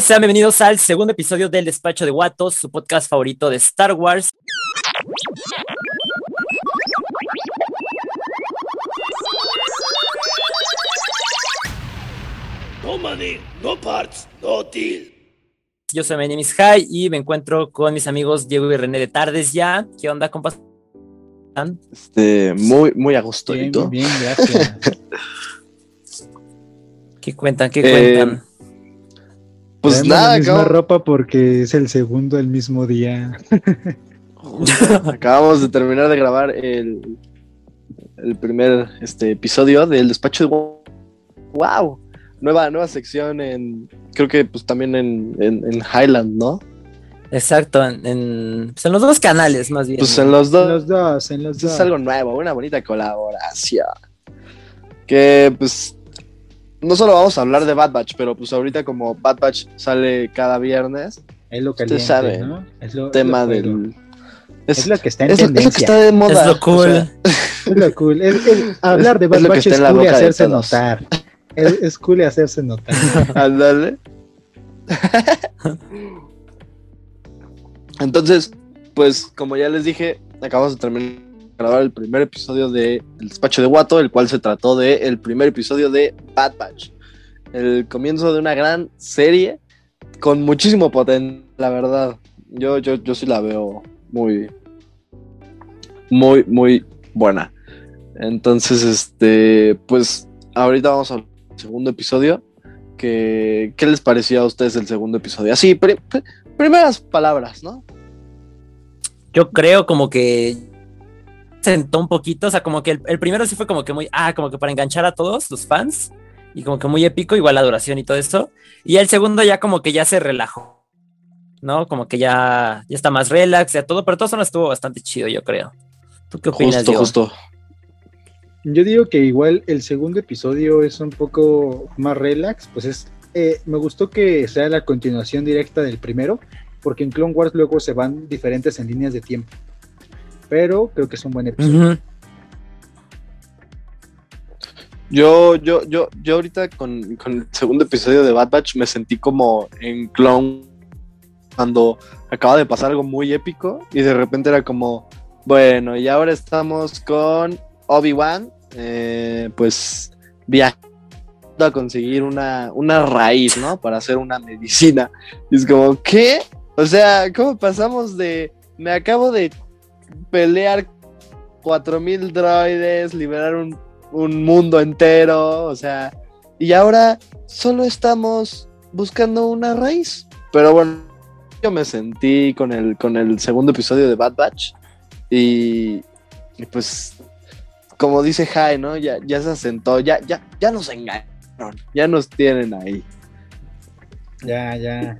Sean bienvenidos al segundo episodio del Despacho de Guatos, su podcast favorito de Star Wars. No money, no parts, no deal. Yo soy My name is High y me encuentro con mis amigos Diego y René de Tardes ya. ¿Qué onda, compas? Este, muy, muy a gusto. ¿y Bien, tú? bien, gracias. ¿Qué cuentan? ¿Qué Eh, cuentan? Pues Traemos nada, la misma acabamos, ropa porque es el segundo el mismo día. acabamos de terminar de grabar el, el primer este, episodio del despacho de Wow. Nueva, nueva sección en, creo que pues también en, en, en Highland, ¿no? Exacto, en, en- pues en los dos canales más bien. Pues en los En dos los dos, en los es dos. algo nuevo, una bonita colaboración. Que pues no solo vamos a hablar de Bad Batch, pero pues ahorita como Bad Batch sale cada viernes, Es lo Usted caliente, sabe, ¿no? Es lo, tema es lo cool. del... Es lo que está en es- es lo que tendencia. está de moda. es lo o cool. sea, Es lo cool. Es- es- hablar de Bad Batch es cool y hacerse notar. Es, es cool y hacerse notar. Ándale. Entonces, pues como ya les dije, acabamos de terminar grabar el primer episodio de El Despacho de Guato, el cual se trató de el primer episodio de Bad Batch. El comienzo de una gran serie con muchísimo potencial, la verdad. Yo, yo, yo sí la veo muy, muy, muy buena. Entonces, este, pues ahorita vamos al segundo episodio. Que, ¿Qué les pareció a ustedes el segundo episodio? Así, pri- pri- primeras palabras, ¿no? Yo creo como que sentó un poquito, o sea, como que el, el primero sí fue como que muy, ah, como que para enganchar a todos los fans y como que muy épico, igual la duración y todo eso. Y el segundo ya como que ya se relajó, ¿no? Como que ya, ya está más relax, ya todo, pero todo eso no estuvo bastante chido, yo creo. ¿Tú qué opinas, Justo, justo. Yo digo que igual el segundo episodio es un poco más relax, pues es, eh, me gustó que sea la continuación directa del primero, porque en Clone Wars luego se van diferentes en líneas de tiempo. Pero creo que es un buen episodio. Yo, yo, yo, yo ahorita con, con el segundo episodio de Bad Batch me sentí como en Clone cuando acaba de pasar algo muy épico y de repente era como, bueno, y ahora estamos con Obi-Wan, eh, pues viajando a conseguir una, una raíz, ¿no? Para hacer una medicina. Y es como, ¿qué? O sea, ¿cómo pasamos de, me acabo de pelear 4000 droides, liberar un un mundo entero, o sea, y ahora solo estamos buscando una raíz. Pero bueno, yo me sentí con el, con el segundo episodio de Bad Batch y, y pues, como dice Jai, ¿no? Ya, ya se asentó, ya, ya, ya nos engañaron, ya nos tienen ahí. Ya, ya.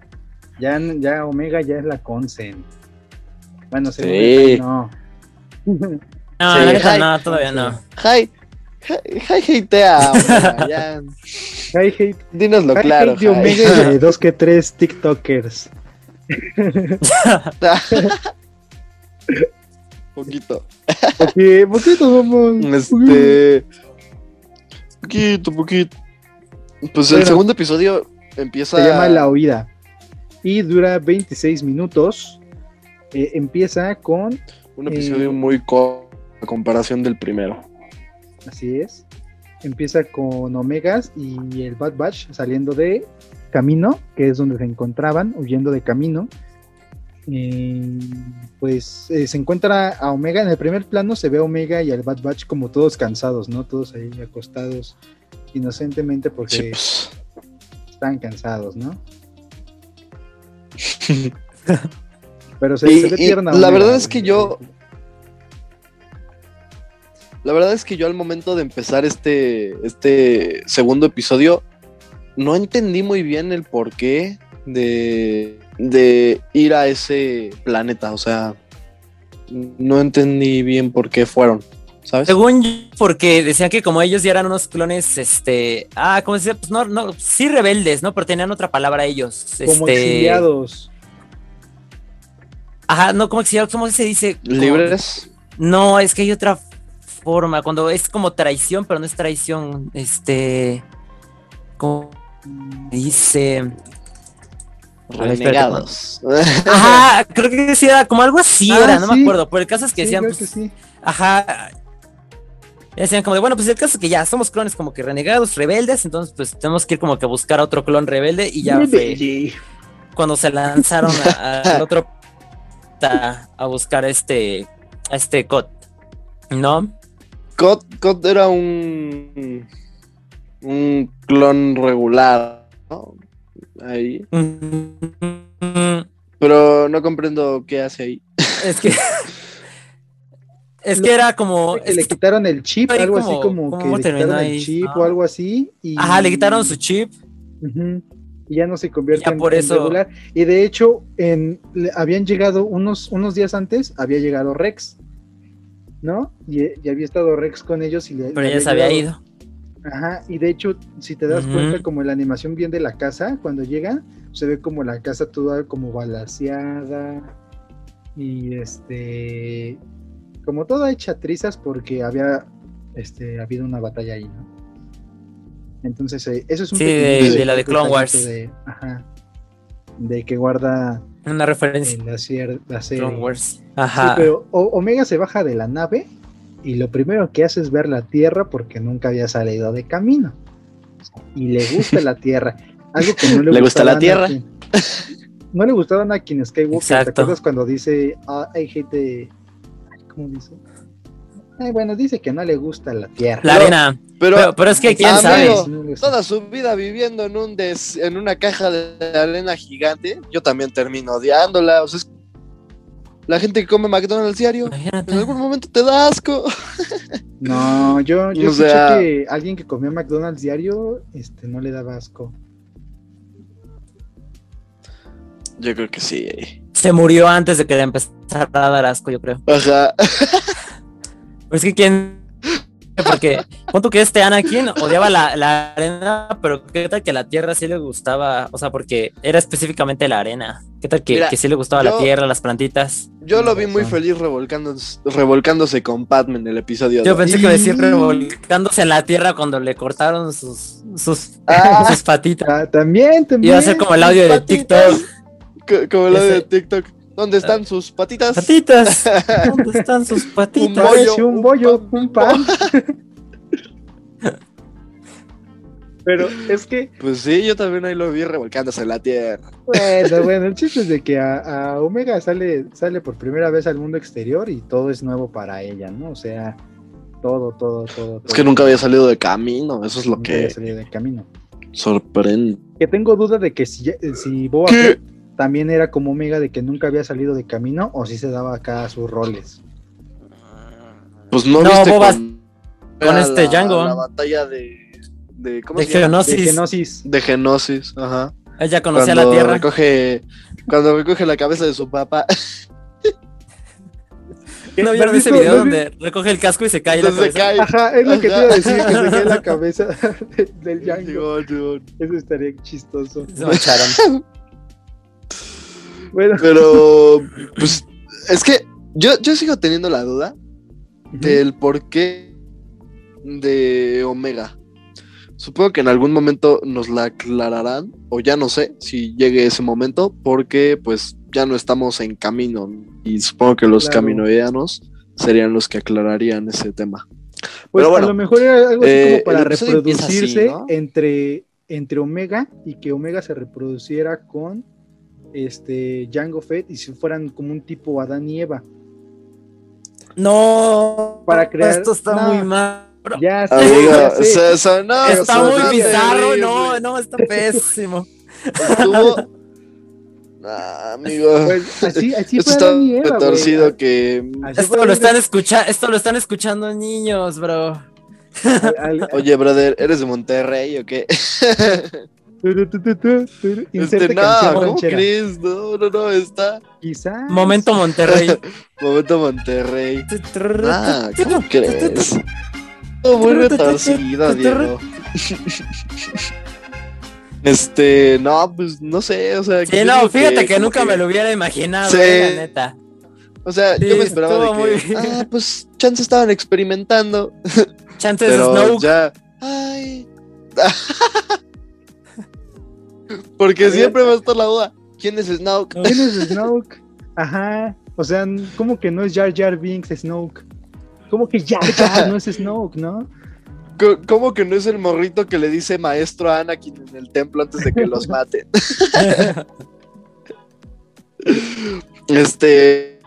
Ya, ya Omega ya es la Consen. Bueno, Sí. no. No, Sí, hi. no, todavía no. Jai, Jai, Jai hatea, ya, Hi, hate, dínoslo hi, claro, hate de Jai. Omega y de dos que tres TikTokers. Poquito. Poquito vamos. Este. Poquito, poquito. Pues el segundo episodio empieza. Se llama La Oída. Y dura 26 minutos. Eh, empieza con, Un episodio eh, muy corto a comparación del primero. así es, empieza con Omegas y el Bad Batch saliendo de Camino, que es donde se encontraban, huyendo de Camino. Eh, pues eh, se encuentra a Omega, en el primer plano se ve a Omega y al Bad Batch como todos cansados, ¿no? Todos ahí acostados inocentemente porque Sí, pues. están cansados, ¿no? Pero se, Y- se ve y tierna. la verdad es que yo- La verdad es que yo al momento de empezar este, este segundo episodio no entendí muy bien el porqué de, de ir a ese planeta. O sea, no entendí bien por qué fueron, ¿sabes? Según yo, porque decían que como ellos ya eran unos clones, este, ah, ¿cómo se dice? Pues no, no, sí rebeldes, ¿no? Pero tenían otra palabra ellos. Como este, exiliados. Ajá, no, ¿cómo? ¿Cómo se dice? Libres. No, es que hay otra forma, cuando es como traición, pero no es traición, este, como dice, Renegados. Ajá, creo que sí era como algo así Ah, era, no me acuerdo. Pero el caso es que Sí, decían, pues, que sí. ajá. Decían como de, bueno, pues el caso es que ya somos clones como que renegados, rebeldes, entonces pues tenemos que ir como que a buscar a otro clon rebelde y ya fue cuando se lanzaron al otro a, a buscar este a este COD, ¿no? Cod, Cod era un. Un clon regular, ¿no? Ahí. Pero no comprendo qué hace ahí. Es que es que era como Que es le que- quitaron el chip, algo como- así como ¿cómo que le quitaron ahí? el chip Ah. o algo así. Y... ajá, le quitaron su chip. Ujú. Y ya no se convierte Ya en, por en eso- regular. Y de hecho, en, le- habían llegado unos, unos días antes, había llegado Rex, ¿no? Y, y había estado Rex con ellos y le, Pero ya se había ido. Ajá, y de hecho, si te das cuenta, como la animación bien de la casa, cuando llega, se ve como la casa toda como balaseada y este, como toda hecha trizas porque había este, habido una batalla ahí, ¿no? Entonces, eh, eso es un Sí, de- la de Clone Wars. De, ajá, de que guarda Una referencia en la, cier- la a serie. Clone Wars. Sí, Ajá. pero O- Omega se baja de la nave y lo primero que hace es ver la Tierra porque nunca había salido de camino. Y le gusta la Tierra. Algo que no le, ¿Le gusta la a Tierra? No le gustaba a Anakin Skywalker. ¿Te Exacto. acuerdas cuando dice, ah, I hate the- ay, ¿Cómo dice? Ay, bueno, dice que no le gusta la Tierra. La arena. Pero, Pero, pero es que quién Amigo, sabe. Toda su vida viviendo en un des- en una caja de arena gigante, yo también termino odiándola. O sea, es- la gente que come McDonald's diario, Imagínate. en algún momento te da asco. No, yo, yo O escuché sea- que alguien que comía McDonald's diario este, no le daba asco. Yo creo que sí. Se murió antes de que le empezara a dar asco, yo creo. Ajá. Pues es que quién. Porque, punto que este Anakin odiaba la, la arena, pero qué tal que la tierra sí le gustaba, o sea, porque era específicamente la arena. ¿Qué tal que, Mira, que sí le gustaba yo- la tierra, las plantitas? Yo lo vi muy feliz revolcándose, revolcándose con Padme en el episodio. Yo pensé que decía revolcándose en la tierra cuando le cortaron sus, sus, Ah. sus patitas. Ah, también, también. Iba a ser como el audio de. TikTok. Co- Como lo de Ese- TikTok. ¿Dónde están sus patitas? Patitas. ¿Dónde están sus patitas? bollo, Parece un un bollo, pan. un pan. Pero es que, Pues sí, yo también ahí lo vi revolcándose en la tierra. bueno, bueno, el chiste es de que a, a Omega sale, sale por primera vez al mundo exterior y todo es nuevo para ella, ¿no? O sea, todo, todo, todo. Es todo. que nunca había salido de camino, eso es lo Nunca había que salido de camino. sorprende. Que tengo duda de que si, si Boba ¿Qué? Fett también era como Omega de que nunca había salido de camino o si se daba acá sus roles. Pues no, No, viste Boba- con, este la, Django. La batalla de. de ¿Cómo De se llama? De. Genosis. De Genosis, ajá. Ella conocía cuando la tierra. Recoge, cuando recoge la cabeza de su papá. ¿No ¿No vieron ese video no donde recoge el casco y se cae la Entonces se cabeza? cae. Ajá, es lo que te iba a decir, que se cae la cabeza de- del Django. Eso estaría chistoso. Se mancharon. Bueno, Pero, pues, es que yo, yo sigo teniendo la duda del por qué de Omega. Supongo que en algún momento nos la aclararán, o ya no sé si llegue ese momento, porque pues ya no estamos en camino. Y supongo que los Claro. caminoianos serían los que aclararían ese tema. pues pero bueno, a lo mejor era algo así eh, como para empieza así, reproducirse ¿no? entre, entre Omega y que Omega se reproduciera con este Django Fett y si fueran como un tipo Adán y Eva. No. Para crear- Esto está no. muy mal. bro. Ya sé, Amigo, ya sé. se- sonó- Está muy bizarro. terrible. No, no, está pésimo. Estuvo- Ah, amigo. Pues así, así Esto está torcido que. Así Esto lo están escuchando, esto lo están escuchando niños, bro. Eva. Al- al- Oye, brother, ¿eres de Monterrey o qué? Este, no, canción ¿cómo ranchera. crees? No, no, no, está. Quizás. Momento Monterrey. Momento Monterrey. Ah, ¿cómo crees? Todo muy retorcido, Diego. Este, no, pues no sé, o sea. Sí, no, fíjate que, como nunca me lo hubiera imaginado, Sí. eh, la neta. O sea, Sí, yo me esperaba de que. Ah, pues chance estaban experimentando. Chances Pero Snoke. ya. Ay. Porque siempre va a estar la duda. ¿Quién es Snoke? ¿Quién es Snoke? Ajá. O sea, ¿cómo que no es Jar Jar Binks Snoke? ¿Cómo que Jar Jar no es Snoke, no? ¿Cómo que no es el morrito que le dice maestro a Anakin en el templo antes de que los maten? Este.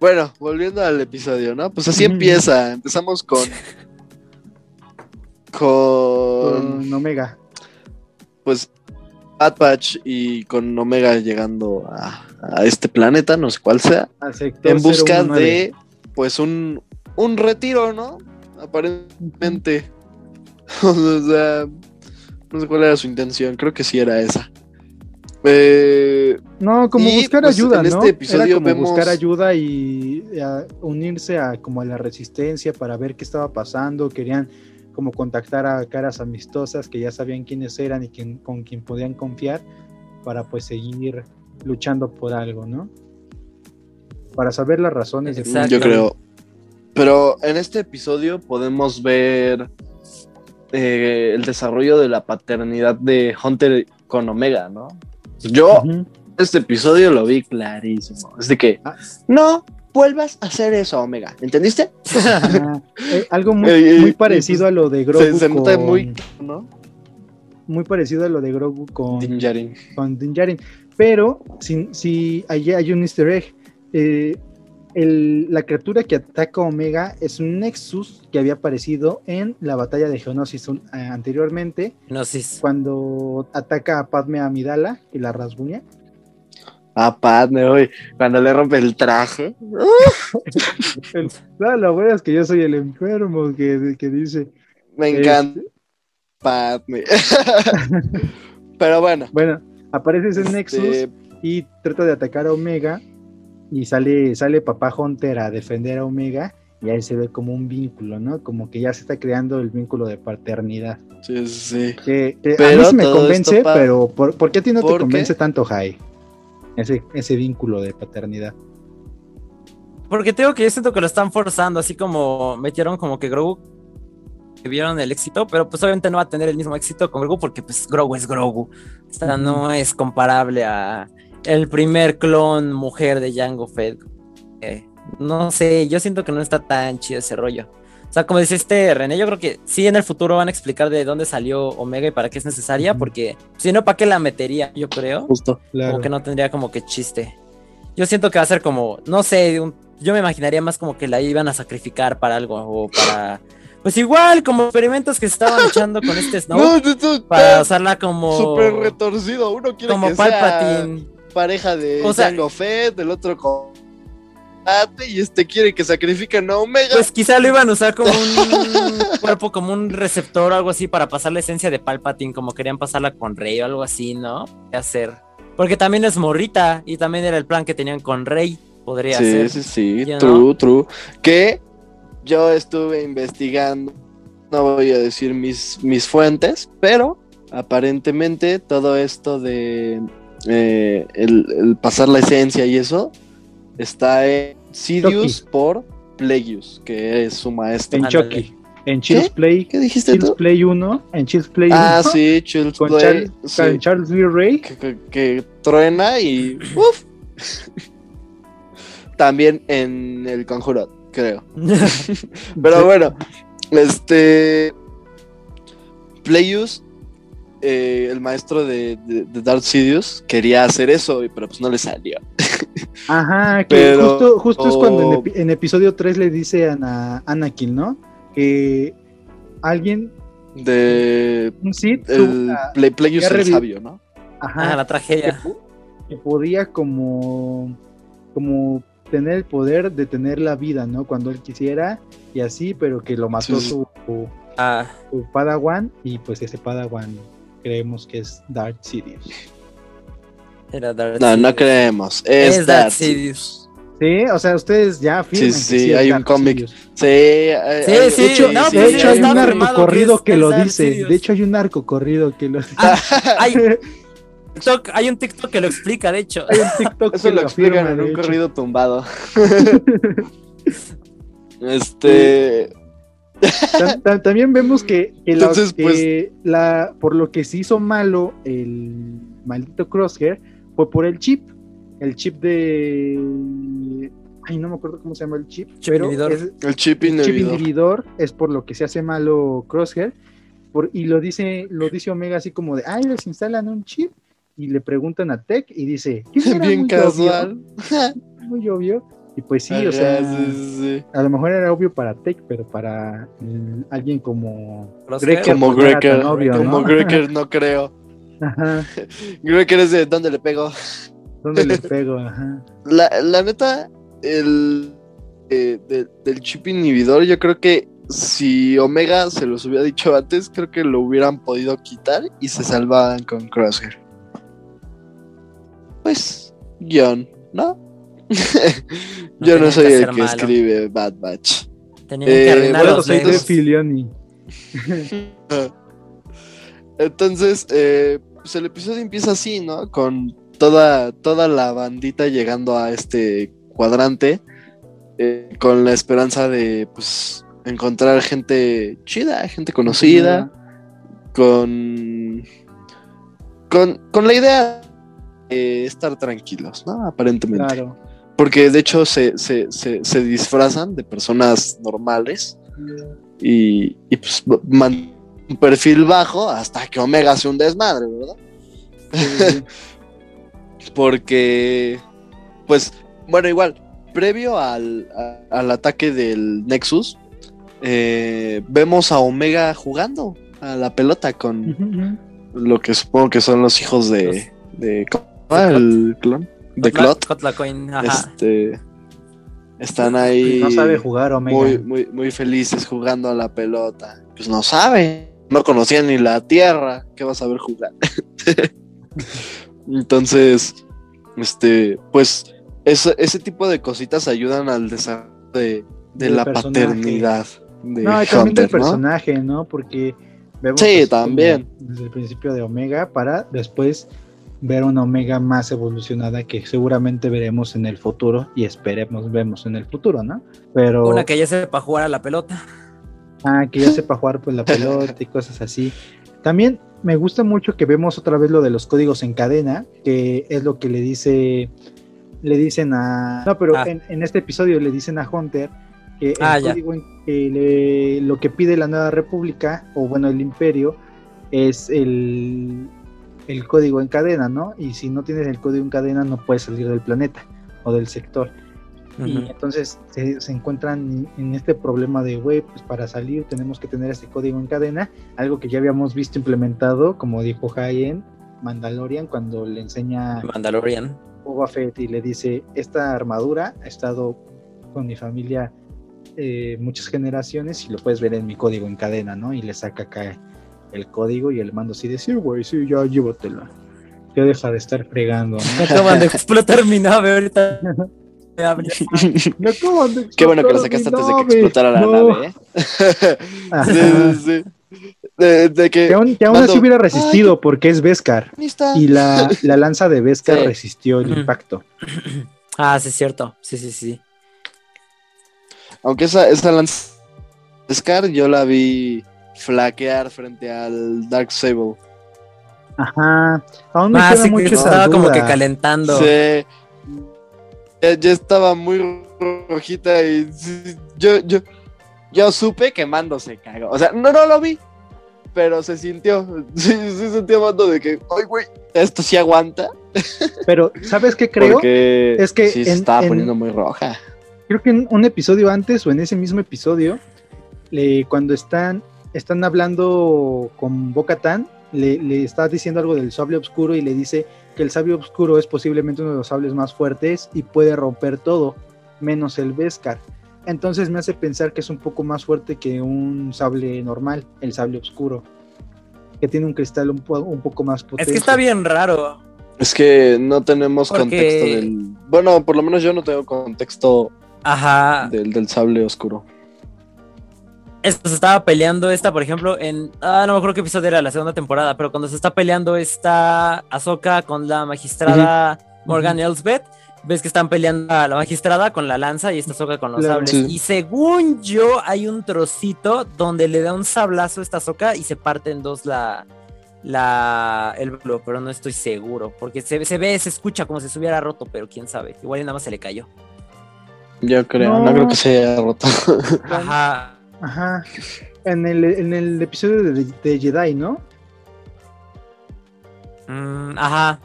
Bueno, volviendo al episodio, ¿no? Pues así empieza. Empezamos con. Con. Con Omega. Pues. Bad Batch y con Omega llegando a, a este planeta, no sé cuál sea. En busca 019. de. Pues un. Un retiro, ¿no? Aparentemente. o sea. No sé cuál era su intención. Creo que sí era esa. Eh, No, como Y, buscar pues, ayuda, en ¿no? este episodio Era como vemos- buscar ayuda y a unirse a como a la resistencia para ver qué estaba pasando. Querían como contactar a caras amistosas que ya sabían quiénes eran y quién- con quien podían confiar para pues seguir luchando por algo, ¿no? Para saber las razones de. Yo creo. Pero en este episodio podemos ver eh, el desarrollo de la paternidad de Hunter con Omega, ¿no? Yo este episodio lo vi clarísimo. Es de que Ah. no vuelvas a hacer eso, Omega. ¿Entendiste? Eh, algo muy, Eh, eh, parecido a lo de Grogu. Se, se nota con- muy, ¿no? muy parecido a lo de Grogu con, Din Djarin. con Din Djarin. Pero si, si hay, hay un easter egg. Eh, el- la criatura que ataca a Omega es un Nexus que había aparecido en la batalla de Geonosis un- eh, anteriormente, No, sí. cuando ataca a Padme Amidala y la rasguña. Ah, Padme, hoy cuando le rompe el traje. No, lo bueno es que yo soy el enfermo que, que dice. Me este, encanta. Padme. Pero bueno. bueno, aparece ese Nexus este, y trata de atacar a Omega y sale, sale papá Hunter a defender a Omega y ahí se ve como un vínculo, ¿no? Como que ya se está creando el vínculo de paternidad. sí, sí. Que, que a mí sí me convence, esto pero ¿por, por qué a ti no te convence tanto, Jai? Ese, ese vínculo de paternidad. Porque tengo que yo siento que lo están forzando, así como metieron como que Grogu que vieron el éxito, pero pues obviamente no va a tener el mismo éxito con Grogu porque pues Grogu es Grogu. O sea, no es comparable a el primer clon mujer de Jango Fett. Eh, no sé, yo siento que no está tan chido ese rollo. O sea, como dice este René, yo creo que sí en el futuro van a explicar de dónde salió Omega y para qué es necesaria, porque si no, ¿para qué la metería? Yo creo Justo. Claro. como que no tendría como que chiste. Yo siento que va a ser como, no sé, un- yo me imaginaría más como que la iban a sacrificar para algo o para, pues igual como experimentos que se estaban echando con este Snow No, esto para usarla como súper retorcido. Uno quiere como que sea Palpatine. pareja de O sea- Jango Fett, el otro con y este quiere que sacrifiquen a Omega. Pues quizá lo iban a usar como un cuerpo, como un receptor o algo así para pasar la esencia de Palpatine, como querían pasarla con Rey o algo así, ¿no? ¿Qué hacer? Porque también es morrita y también era el plan que tenían con Rey, podría sí, ser. sí, sí, ¿Ya true, true. Que yo estuve investigando, no voy a decir mis, mis fuentes, pero aparentemente todo esto de eh, el, el pasar la esencia y eso está en Sidious por Plagueis, que es su maestro. En. Chucky. En Child's Play. ¿Qué dijiste Child's tú? Play 1. En Child's Play Ah, 1. sí, Child's Con, Play. Charles, sí, con Charles Lee Ray. que, que- que truena y. uf. También en el conjuro, creo. Pero bueno, este. Playus, eh, el maestro de, de, de Darth Sidious, quería hacer eso, pero pues no le salió. Ajá, que Pero- justo, justo es cuando en, en episodio 3 le dice a Ana- Anakin, ¿no? Que alguien, De. un Sith, El Play, Playus ya el sabio, ¿no? ajá, Ah, la que, tragedia. que podía como, como tener el poder de tener la vida, ¿no? Cuando él quisiera y así, pero que lo mató sí. Su, su- Ah, su Padawan y pues ese Padawan creemos que es Darth Sidious. Era No, no creemos. Es, Es Darth Sidious. Sí, o sea, ustedes ya afirman Sí, que sí, hay un cómic. Sí, hay- Sí, hay- sí, De hecho, no, de sí, hecho sí, hay un arco corrido que que, es- lo dice. Sidious. De hecho, hay un arco corrido que lo dice. Ah, hay, TikTok- hay un TikTok que lo explica, de hecho. Hay un TikTok Eso que lo explican afirma, en un hecho. corrido tumbado. este. Tam- tam- También vemos que, que lo Entonces, pues- que la, por lo que se hizo malo el maldito Crosshair fue por el chip. El chip de. Ay, no me acuerdo cómo se llama el chip. Chip pero inhibidor. es- El chip el chip inhibidor. es por lo que se hace malo Crosshair. Por, y lo dice, lo dice Omega así como de, ay, les instalan un chip. Y le preguntan a Tech y dice, "¿Qué no era Bien muy casual. obvio? Muy obvio. Y pues sí, o sea, sí, a lo mejor era obvio para Tech, pero para mm, alguien como Crosshair. Greker, Como no Greker, tan obvio, como ¿no? Greker no creo. Ajá, Greker es de dónde le pego. ¿dónde le pego? Ajá. La, la neta, el eh, de- del chip inhibidor, yo creo que si Omega se los hubiera dicho antes, creo que lo hubieran podido quitar y se salvaban con Crosshair. Pues, guion, ¿no? yo no que soy el que malo. escribe Bad Batch. Tenían Eh, que arruinar bueno, los soy de. Filioni. Entonces, eh, pues el episodio empieza así, ¿no? Con toda, toda la bandita llegando a este cuadrante, eh, con la esperanza de, pues, encontrar gente chida, gente conocida, con, con, con la idea de estar tranquilos, ¿no? Aparentemente. Claro. Porque de hecho se, se, se, se disfrazan de personas normales y, y pues man- un perfil bajo hasta que Omega hace un desmadre, ¿verdad? Sí, Porque, pues, bueno, igual, previo al, a- al ataque del Nexus, eh, vemos a Omega jugando a la pelota con lo que supongo que son los hijos de... de ¿cómo se llama? el clon? De Cotla- Clot. Este, están ahí No sabe jugar Omega. muy, muy, muy felices jugando a la pelota. Pues no sabe. No conocían ni la tierra. ¿Qué va a saber jugar? Entonces, este, pues, ese, ese tipo de cositas ayudan al desarrollo de, la personaje. paternidad de No, y también del personaje, ¿no? Porque vemos Sí, también. desde el principio de Omega para después ver una Omega más evolucionada que seguramente veremos en el futuro y esperemos vemos en el futuro, ¿no? Pero Una que ya sepa jugar a la pelota. Ah, que ya sepa jugar pues la pelota y cosas así. También me gusta mucho que vemos otra vez lo de los códigos en cadena, que es lo que le dice le dicen a no, pero Ah. en, en este episodio le dicen a Hunter que el Ah, ya. código en- que le- lo que pide la nueva república o bueno el imperio es el el código en cadena, ¿no? Y si no tienes el código en cadena no puedes salir del planeta o del sector. Y entonces se, se encuentran en este problema de, güey, pues para salir tenemos que tener este código en cadena, algo que ya habíamos visto implementado, como dijo Jai en Mandalorian, cuando le enseña Mandalorian. Boba Fett y le dice, esta armadura ha estado con mi familia eh, muchas generaciones y lo puedes ver en mi código en cadena, ¿no? Y le saca acá el código y el mando así de, sí, güey, sí, ya llévatela. Ya deja de estar fregando. Me acaban de explotar mi nave ahorita. De Qué bueno que lo sacaste antes de que explotara la No. nave, ¿eh? Ajá. sí, sí, sí. De, de que... Que aún, que aún Mando, así hubiera "Ay, resistido porque es está". Y la, la lanza de Beskar Sí. resistió el impacto. Ah, sí, es cierto. Sí, sí, sí. Aunque esa, esa lanza Scar yo la vi flaquear frente al Dark Sable. Ajá. Aún me Ah, queda sí, que mucho esa estaba como que calentando. Sí. Ya, ya estaba muy rojita y yo, yo, yo supe que Mando se cagó. O sea, no, no lo vi, pero se sintió. Sí, sí sentía Mando de que, ay, güey, esto sí aguanta. Pero, ¿sabes qué creo? Porque Es que sí se en- estaba en- poniendo muy roja. Creo que en un episodio antes o en ese mismo episodio, le- cuando están, están hablando con Bocatan, le, le está diciendo algo del sable oscuro y le dice que el sable oscuro es posiblemente uno de los sables más fuertes y puede romper todo, menos el Beskar. Entonces me hace pensar que es un poco más fuerte que un sable normal, el sable oscuro, que tiene un cristal un, po- un poco más potente. Es que está bien raro. Es que no tenemos Porque- contexto del. Bueno, por lo menos yo no tengo contexto Ajá. del, del sable oscuro. Esto se estaba peleando esta, por ejemplo, en. Ah, no me acuerdo qué episodio era la segunda temporada, pero cuando se está peleando esta Ahsoka con la magistrada Morgan Elsbeth, ves que están peleando a la magistrada con la lanza y esta Ahsoka con los Claro. sables. Sí. Y según yo, hay un trocito donde le da un sablazo a esta Ahsoka y se parte en dos la, la, el vuelo, pero no estoy seguro. Porque se, se ve, se escucha como si se hubiera roto, pero quién sabe. Igual y nada más se le cayó. Yo creo, no, No. creo que se haya roto. Ajá. Ajá. En el, en el episodio de, de Jedi, ¿no? Mm, ajá.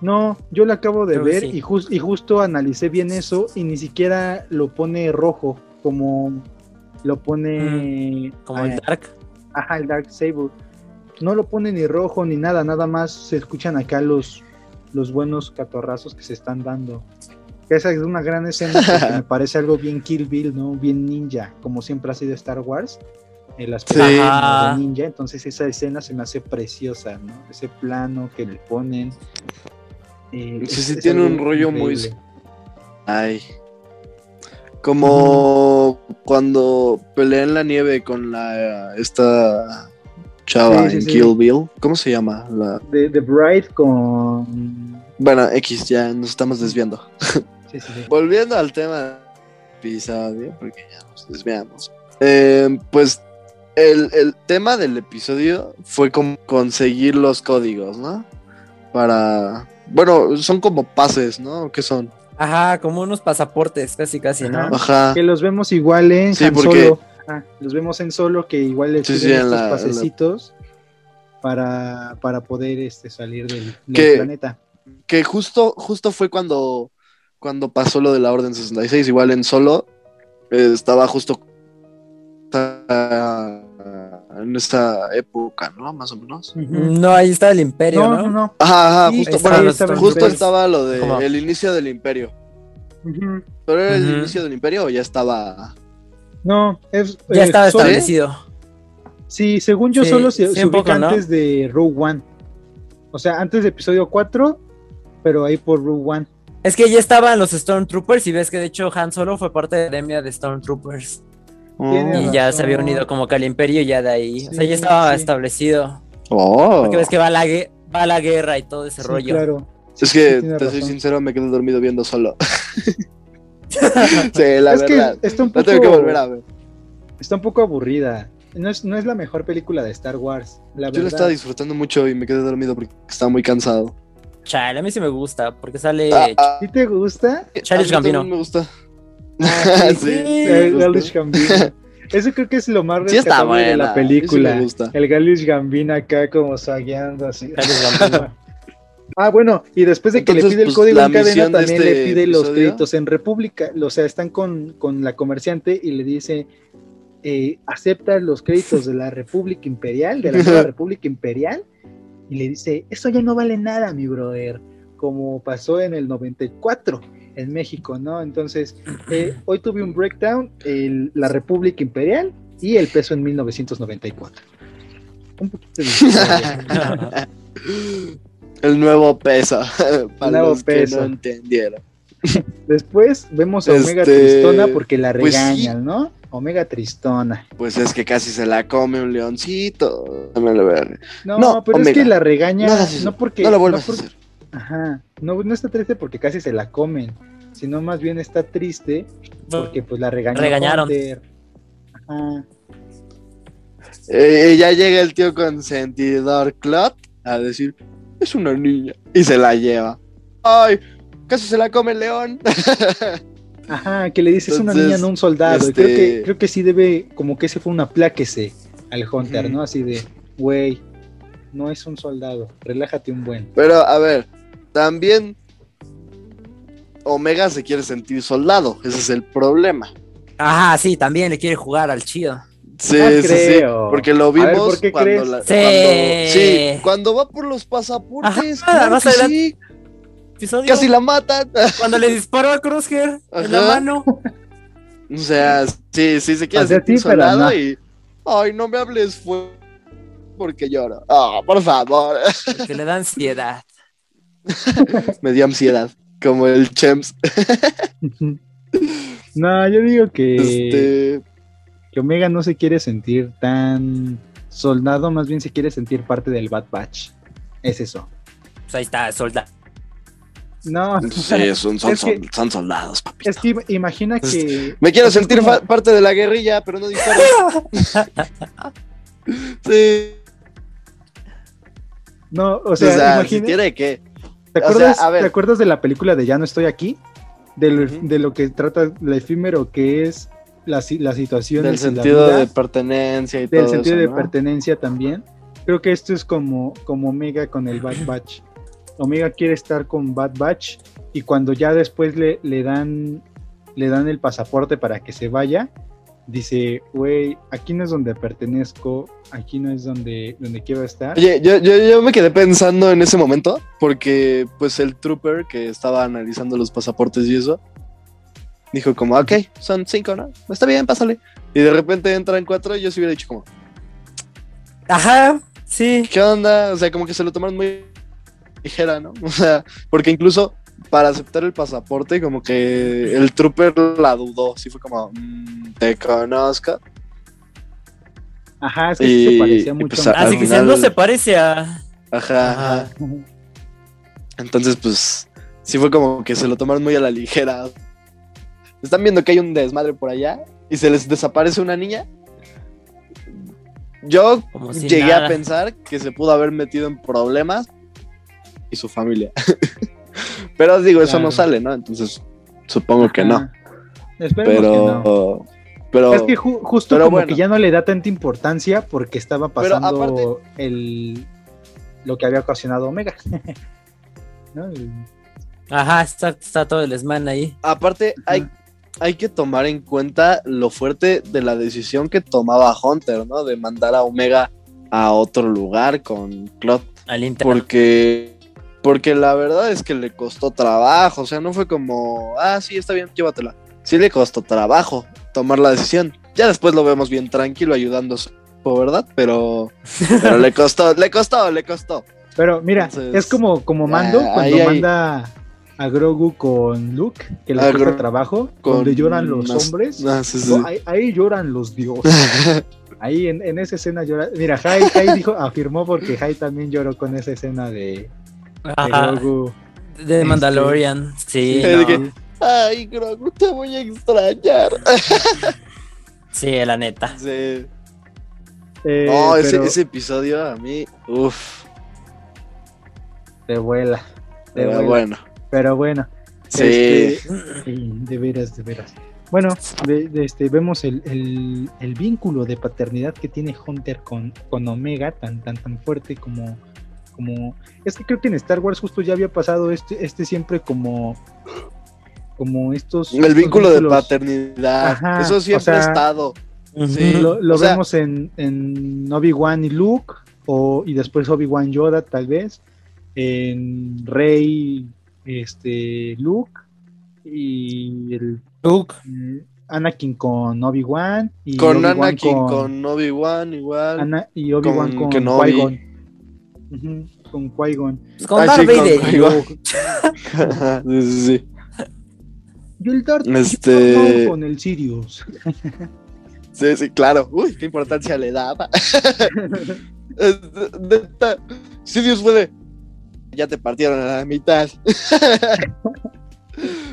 No, yo lo acabo de Creo ver sí. y, jus- y justo analicé bien eso y ni siquiera lo pone rojo como lo pone Como eh, el Dark. ajá, el Dark Sable. No lo pone ni rojo ni nada, nada más se escuchan acá los, los buenos catorrazos que se están dando. Esa es una gran escena porque me parece algo bien Kill Bill, ¿no? Bien ninja, como siempre ha sido Star Wars. En las Sí. películas de ninja, entonces esa escena se me hace preciosa, ¿no? Ese plano que le ponen. eh, Sí, es- sí, es tiene un rollo muy-. Ay. Como cuando peleé en la nieve con la esta chava Sí, sí, en sí. Kill Bill. ¿Cómo se llama? La... The Bride con. Bueno, X, ya nos estamos desviando. Sí, sí, sí. Volviendo al tema del episodio, porque ya nos desviamos. Eh, pues el, el tema del episodio fue como conseguir los códigos, ¿no? Para. Bueno, son como pases, ¿no? ¿Qué son? Ajá, como unos pasaportes, casi, casi, ¿no? Ajá. Ajá. Que los vemos igual en Sí, Han porque- Solo. Ah, los vemos en solo que igual le Sí, estos la- en la- pasecitos para, para poder este, salir del, del Que- planeta. Que justo, justo fue cuando, cuando pasó lo de la Orden 66, igual en solo, eh, estaba justo ah, en esta época, ¿no? Más o menos. No, ahí está el imperio, No, ¿no? no, no. Ajá, ajá, Sí, justo, ahí bueno, estaba en justo estaba lo de ¿Cómo? el inicio del imperio. ¿Pero era el inicio del imperio o ya estaba? No, es, Ya eh, estaba solo- establecido. Sí, según yo Sí, solo se, sí, se antes de Rogue One. O sea, antes de episodio 4, pero ahí por Rogue One. Es que ya estaban los Stormtroopers y ves que de hecho Han Solo fue parte de la academia de Stormtroopers. Tiene Y ya se había unido como que al imperio y ya de ahí. o sea, ya estaba sí. establecido. Oh. Porque ves que va la, va la guerra y todo ese Sí, rollo. claro. Es que, te soy sincero, me quedé dormido viendo solo. sí, la es verdad. que está un La poco, tengo que volver a ver. está un poco aburrida. No es, no es la mejor película de Star Wars. La Yo la verdad. estaba disfrutando mucho y me quedé dormido porque estaba muy cansado. Chale, a mí sí me gusta porque sale Ah, ah, ¿Sí te gusta? Childish a mí también Gambino. me gusta. Ah, sí, sí, El. Galish Gambino. Eso creo que es lo más Sí está rescatable de buena, la sí película. me gusta. El Galish Gambino acá como sagueando así. Ah, bueno, y después de que Entonces, le pide el pues, código la en cadena, de también este le pide los episodio- créditos en República. O sea, están con, con la comerciante y le dice, eh, acepta los créditos de la República Imperial, de la nueva República Imperial. Y le dice, eso ya no vale nada, mi brother, como pasó en el 94 en México, ¿no? Entonces, eh, hoy tuve un breakdown, el- la República Imperial y el peso en 1994. Un poquito de. El nuevo peso. Para nuevo los peso. que no entendieron. Después vemos a Omega Este, Tristona porque la pues sí. regañan, ¿no? Omega Tristona. Pues es que casi se la come un leoncito. Dame la verga. No, No, pero es que la regaña No porque no lo vuelvas no a hacer. Ajá, no, no está triste porque casi se la comen, sino más bien está triste porque pues la regañó Regañaron. Hunter. Ajá. Eh, ya llega el tío consentidor Clot a decir, es una niña. Y se la lleva. Ay, casi se la come el león. Ajá, que le dice es una niña, no un soldado. Y este- creo que, creo que sí debe, como que ese fue un apláquese al Hunter. ¿no? Así de, güey, no es un soldado, relájate un buen. Pero a ver, también Omega se quiere sentir soldado. Ese es el problema. Ajá, sí, también le quiere jugar al chido. Sí, No sí, sí. Porque lo ver, vimos ¿por qué cuando, crees? la- Sí. cuando- sí, cuando va por los pasaportes. Ajá, claro más que adelante. sí. Episodio Casi la matan. cuando le disparó a Crosshair en la mano. O sea, sí, sí se quiere O sea, sentir sí, pero soldado no. y. Ay, no me hables fuerte porque lloro. Ah, por favor. Que le da ansiedad. me dio ansiedad. Como el Chems. No, yo digo que, Este. que Omega no se quiere sentir tan soldado, más bien se quiere sentir parte del Bad Batch. Es eso. Pues ahí está, soldado. No, Sí, son, son, Es que- son- son soldados, papi. es que imagina que Me quiero sentir como- parte de la guerrilla, pero no disparo. sí. No, o O sea, sea, si imagina- tiene que. ¿te, o sea, acuerdas, a ver. ¿te acuerdas de la película de Ya no estoy aquí? De lo, Ujú. de lo que trata lo efímero que es la, la situación Del sentido vida, de pertenencia y del todo sentido eso, de ¿no? pertenencia también. Creo que esto es como, como Omega con el Bad Batch. Omega quiere estar con Bad Batch y cuando ya después le, le dan le dan el pasaporte para que se vaya, dice, güey, aquí no es donde pertenezco, aquí no es donde, donde quiero estar. Oye, yo, yo, yo me quedé pensando en ese momento, porque pues el trooper que estaba analizando los pasaportes y eso, dijo como, ok, son cinco, ¿no? Está bien, pásale. Y de repente entran cuatro y yo se hubiera dicho como, Ajá, sí. ¿qué onda? O sea, como que se lo tomaron muy ligera, ¿no? O sea, porque incluso para aceptar el pasaporte, como que el trooper la dudó, sí fue como, "Mm, te conozco. Ajá, es que sí se Y- parecía y mucho. pues, Así que si final- no se parece a. Ajá, ajá. Entonces, pues, sí fue como que se lo tomaron muy a la ligera. Están viendo que hay un desmadre por allá y se les desaparece una niña. Yo si llegué nada. a pensar que se pudo haber metido en problemas y su familia. Pero digo, eso no sale, ¿no? Entonces, supongo que no. Esperemos que no. Pero, pero, Es que ju- justo pero como bueno. que ya no le da tanta importancia porque estaba Pero pasando aparte- el lo que había ocasionado Omega. ¿No? El- Ajá, está, está todo el desmán ahí. aparte, hay, hay que tomar en cuenta lo fuerte de la decisión que tomaba Hunter, ¿no? De mandar a Omega a otro lugar con Clot. Al. Porque, porque la verdad es que le costó trabajo. O sea, no fue como, ah, sí, está bien, llévatela. Sí le costó trabajo tomar la decisión. Ya después lo vemos bien tranquilo ayudando ¿verdad? Pero, pero le costó, le costó, le costó. Pero mira, Entonces, es como, como Mando ah, cuando ahí manda a Grogu con Luke, que le cuesta trabajo, con donde lloran los hombres. Ah, sí, sí. No, ahí, ahí lloran los dioses. Ahí en, en esa escena llora. Mira, Jai, Jai dijo, afirmó porque Jai también lloró con esa escena de, de Grogu. de Mandalorian. Sí, Sí, de no. que- Ay, Grogu, te voy a extrañar. sí, la neta. Sí. Eh, No, ese, pero ese episodio a mí, uff, te vuela. te pero vuela. bueno. Pero bueno. Sí. Este, sí, de veras, de veras. Bueno, de- de este, vemos el, el- el vínculo de paternidad que tiene Hunter con, con Omega, tan, tan, tan fuerte como, como. Es que creo que en Star Wars justo ya había pasado este, este siempre como. Como estos. El estos vínculo de paternidad, Ajá, eso siempre o ha sea, estado. Sí. Lo, lo sea- vemos en, en Obi-Wan y Luke, o, y después Obi-Wan Yoda, tal vez. En Rey, este, Luke, y el Luke. eh, Anakin con Obi-Wan. Y Con Anakin, con, con Obi-Wan igual. Ana- y Obi-Wan con con, Kenobi. Con Qui-Gon. Pues con Ah, Darth sí, con Vader. Sí, sí, sí. Y el Darth Este- con el Sirius. Sí, sí, claro. Uy, qué importancia le daba. Este, neta, Si Dios puede. Ya te partieron a la mitad.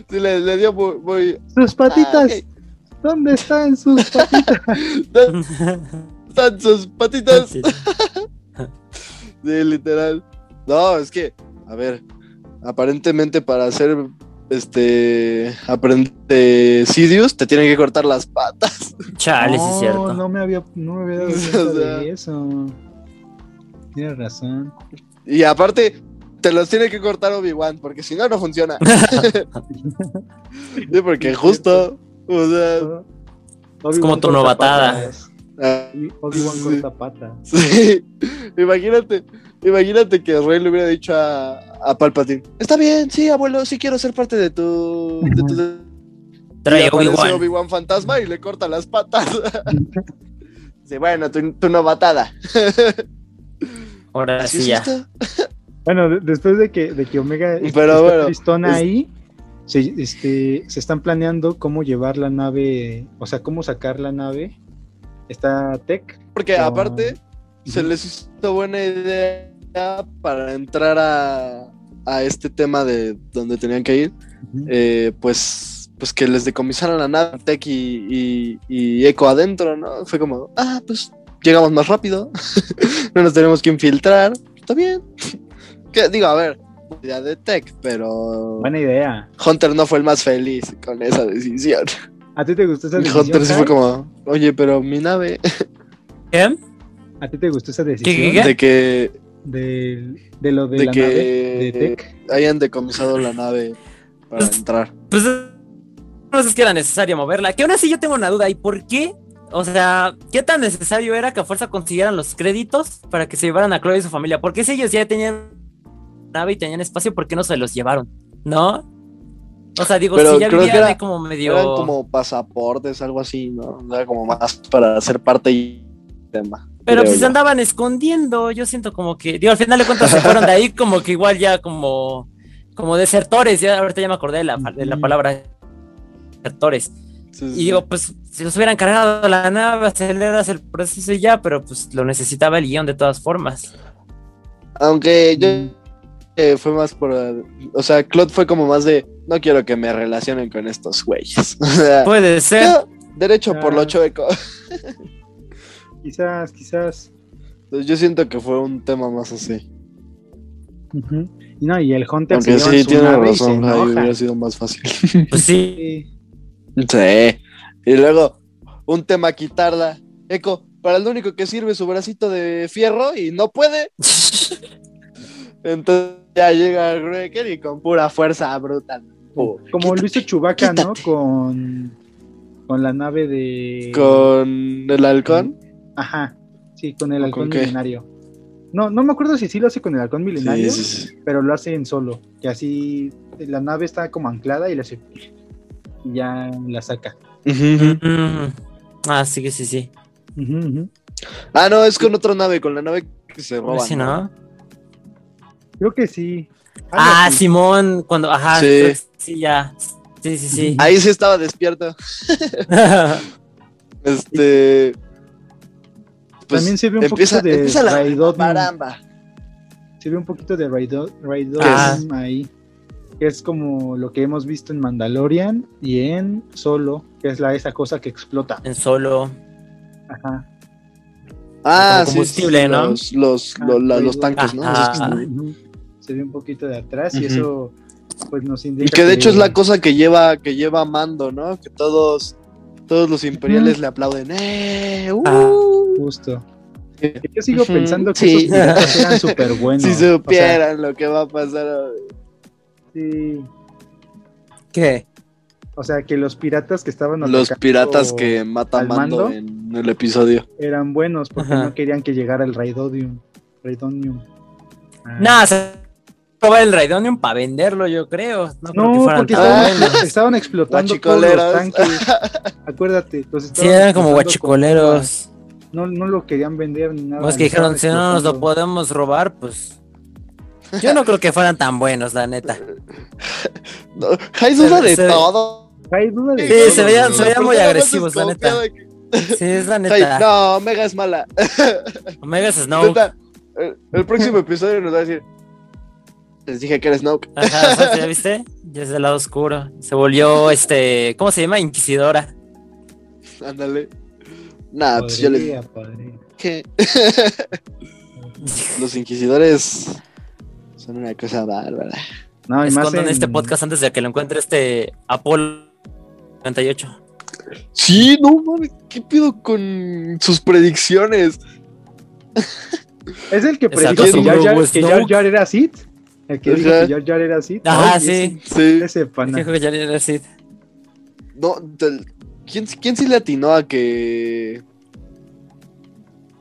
Sí, le, le dio muy. muy- Sus patitas. Ah. ¿Dónde están sus patitas? ¿Dónde están sus patitas? Sí. Sí, literal. No, es que, a ver, aparentemente para hacer este aprende Sidious te tienen que cortar las patas. Chale, sí es cierto. No me había, no me había dado O cuenta sea- de eso. Tienes razón. Y aparte, te los tiene que cortar Obi-Wan, porque si no, no funciona. Sí, porque justo, o sea, Obi-Wan como tu novatada. Ah, Obi-Wan Sí. corta patas. sí. imagínate, imagínate que Rey le hubiera dicho a, a Palpatine, está bien, sí, abuelo, sí quiero ser parte de tu... De tu Trae Obi-Wan. Obi-Wan fantasma y le corta las patas. Sí, bueno, tu, tu novatada. Ahora sí ya. Bueno, de- después de que, de que Omega Pero está bueno, tristona es- ahí, se, este, se están planeando cómo llevar la nave, o sea, cómo sacar la nave. Está Tech. Porque con- aparte, se les hizo buena idea para entrar a, a este tema de donde tenían que ir, eh, pues, pues que les decomisaran la nave Tech y, y, y Echo adentro, ¿no? Fue como, ah, pues llegamos más rápido, no nos tenemos que infiltrar, está bien. Que digo, a ver, ya de Tech, pero Buena idea. Hunter no fue el más feliz con esa decisión. ¿A ti te gustó esa decisión? Hunter sí fue como, oye, pero mi nave, ¿Qué? ¿A ti te gustó esa ¿Qué, decisión? qué, qué? de que De, de lo de, De la que- nave de Tech. hayan decomisado la nave para entrar. Pues no sé si era necesario moverla. Que aún así yo tengo una duda. ¿Y por qué? O sea, ¿qué tan necesario era que a fuerza consiguieran los créditos para que se llevaran a Chloe y su familia? Porque si ellos ya tenían nave y tenían espacio, ¿por qué no se los llevaron? ¿No? O sea, digo, Pero si ya creo que era- ahí como medio. Eran como pasaportes, algo así, ¿no? Era como más para ser parte y tema. Pero pues se yo. andaban escondiendo. Yo siento como que. Digo, al final de cuentas se fueron de ahí como que igual ya como. Como desertores. Ya ahorita ya me acordé de la, de la palabra desertores. Sí, sí, Y digo, pues, si los hubieran cargado la nave, aceleras el proceso y ya, pero pues lo necesitaba el guion de todas formas. Aunque yo. Eh, fue más por. O sea, Claude fue como más de. No quiero que me relacionen con estos güeyes. O sea, Puede ser. yo, derecho por lo Ah. chueco. Quizás, quizás. Entonces, yo siento que fue un tema más así. No, y el Hunter Aunque se sí, su tiene razón. Ahí hubiera sido más fácil. Pues sí. Sí. Sí. Y luego, un tema quitarla. Eco, para el único que sirve su bracito de fierro y no puede. Entonces ya llega Wrecker y con pura fuerza brutal. Como Quítate, lo hizo Chewbacca, ¿no? Con, con la nave de... Con el halcón. Ajá, sí, con el ¿O halcón con milenario. No, no me acuerdo si sí lo hace con el halcón milenario, Sí, sí, sí. pero lo hace en solo. Que así la nave está como anclada y le hace... Y ya la saca. Ah, sí, que sí, sí. Ah, no, es con otra nave, con la nave que se roba. Sí, ¿no? Creo que sí. Ah. Simón, cuando. Ajá, Sí. sí, ya. Sí, sí, sí. Ahí sí estaba despierto. Este. pues, También se ve un empieza, poquito de empieza la Raidotnium. caramba. Se ve un poquito de Raido- Raidotnium Ah. ahí. Que es como lo que hemos visto en Mandalorian y en Solo, que es la esa cosa que explota. en solo. Ajá. Ah, Como sí, combustible, sí, ¿no? Los, los, Ah, los, la- los Raidotnium. tanques, ¿no? Ajá. Esos Se ve un poquito de atrás y eso pues nos indica Y que de hecho es la cosa que lleva, que lleva Mando, ¿no? Que todos, todos los imperiales le aplauden. ¡Eh! ¡Uh! Ah. justo. Yo sigo pensando que sí. esos piratas eran súper buenos. si O sea, supieran lo que va a pasar. sí. ¿Qué? O sea, que los piratas que estaban Los piratas que mata al Mando, mando. en el episodio. eran buenos porque Ajá. no querían que llegara el Raidonium. Raidonium. Ah. Se el Raidonium para venderlo, yo creo. No, creo que No, porque tan estaban, explotando todos los tanques. Acuérdate. los Sí, estaban eran como guachicoleros. No, no lo querían vender ni nada. Pues que dijeron, si no nos lo podemos robar, pues. Yo no creo que fueran tan buenos, la neta. No, hay duda de se- todo. Hay duda de Sí, todo, se veían- se veían muy agresivos, la neta. Sí, es la neta. no, Omega es mala. Omega es el, el próximo episodio nos va a decir. Les dije que eres Snoke. Ajá, ¿ya viste? Ya es del lado oscuro. Se volvió, este, ¿cómo se llama? Inquisidora. Ándale. Nah, pues yo les Podría, dije. Los inquisidores son una cosa bárbara. No, y más Escondan en- este podcast antes de que lo encuentre este Apolo 98. Sí, no mames, ¿qué pido con sus predicciones? Es el que predijo que era Sith. El que dijo Ajá. que Jar Jar era Sith. Ajá, Ay, sí. Sí. Ese, ese pana. Dijo que ya era así. No, del- ¿quién, ¿quién sí le atinó a que.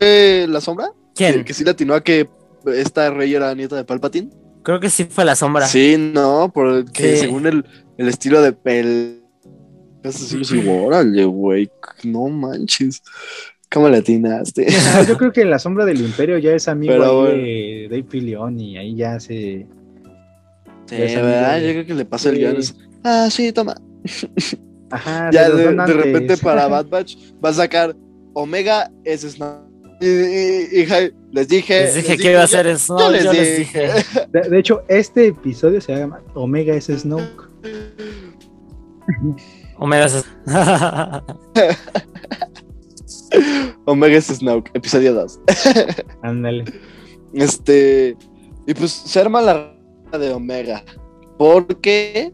Eh, ¿La sombra? ¿Quién? Que sí le atinó a que esta rey era nieta de Palpatine. Creo que sí fue la sombra. Sí, no, porque Sí. según el, el estilo de pel. Eso sí, sí, órale, güey. No manches. ¿Cómo le atinaste? Ah, Yo creo que en la sombra del imperio ya es amigo Pero ahí bueno. de Dave Fillion y ahí ya se... Sí, es ¿verdad? de- Yo creo que le pasa el Sí. guion. es, Ah, sí, toma. Ajá, ya de, de repente para Bad Batch va a sacar Omega es Snow. Y, y- y Jai, les dije. Les dije que iba a hacer eso. yo Yo, les les dije. De, de hecho, este episodio se llama Omega es Snoke. Omega es. Omega es Snoke, episodio 2. Ándale. Este. Y pues se arma la de Omega. Porque.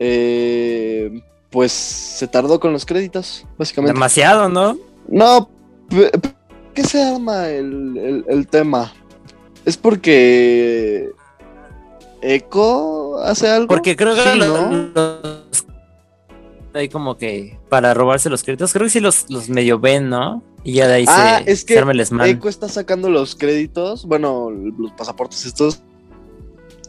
eh, pues se tardó con los créditos, básicamente. Demasiado, ¿no? No, ¿qué se arma el, el- el tema? Es porque. ¿Echo hace algo? Porque creo que Sí, los, ¿no? los- ahí como que para robarse los créditos, creo que sí los, los medio ven, ¿no? Y ya de ahí Ah, se, es que. Echo está sacando los créditos, bueno, los pasaportes estos.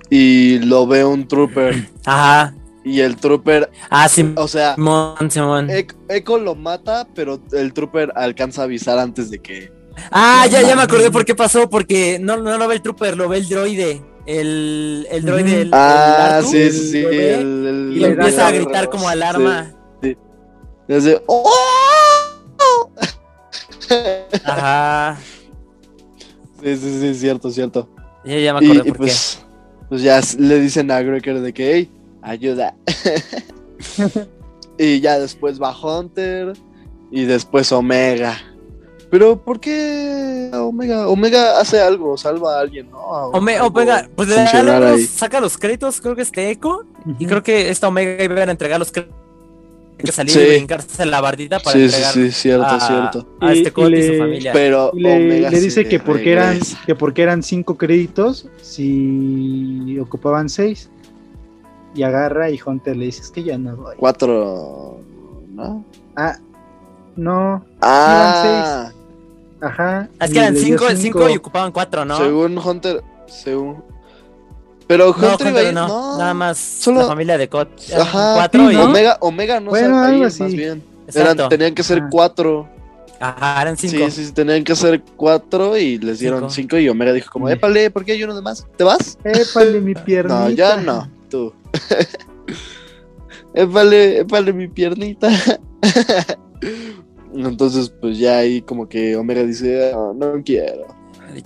Y lo ve un trooper. Ajá. y el trooper, Ah, sí, o sea, Simón, Simón. Echo, lo mata, pero el trooper alcanza a avisar antes de que. Ah, ya, ya me acordé por qué pasó, porque no, no lo ve el trooper, lo ve el droide. El, el droide. El Ah, Artu, sí, sí, sí. el- y le el- empieza a el- gritar como sí. alarma. Y hace, ¡Oh! Ajá. Sí, sí, sí, cierto, cierto. Ya, ya me Y, acordé y por pues, pues ya le dicen a Greker de que, hey, ayuda. y ya después va Hunter y después Omega. Pero, ¿por qué Omega? Omega hace algo, salva a alguien, ¿no? A-. Ome- algo Omega, pues le da los- saca los créditos, creo que este Echo. Y creo que esta Omega iba a entregar los créditos. Que salir Sí. y brincarse la bardita para Sí, sí, entregar sí, cierto, a, cierto. a este y y, su familia. Pero Y le, Omega le dice que porque eran que porque eran cinco créditos si ocupaban seis y agarra y Hunter le dice es que ya no voy Cuatro, ¿no? ah no Ah, ajá es que eran dio cinco, cinco y ocupaban cuatro, ¿no? según Hunter, según... Pero no, Hunter, Hunter a ir- no, no, nada más solo- la familia de Cot. Ajá, cuatro y. ¿no? Omega, Omega no Bueno, ahí, más bien. Eran, tenían que ser Ah. cuatro. Ajá, eran cinco. Sí, sí, sí, tenían que ser cuatro y les dieron Cinco. cinco. y Omega dijo como, épale, ¿por qué hay uno de más? ¿Te vas? épale mi piernita No, ya no, tú. épale, épale mi piernita. Entonces, pues ya ahí como que Omega dice, "Ah, no quiero.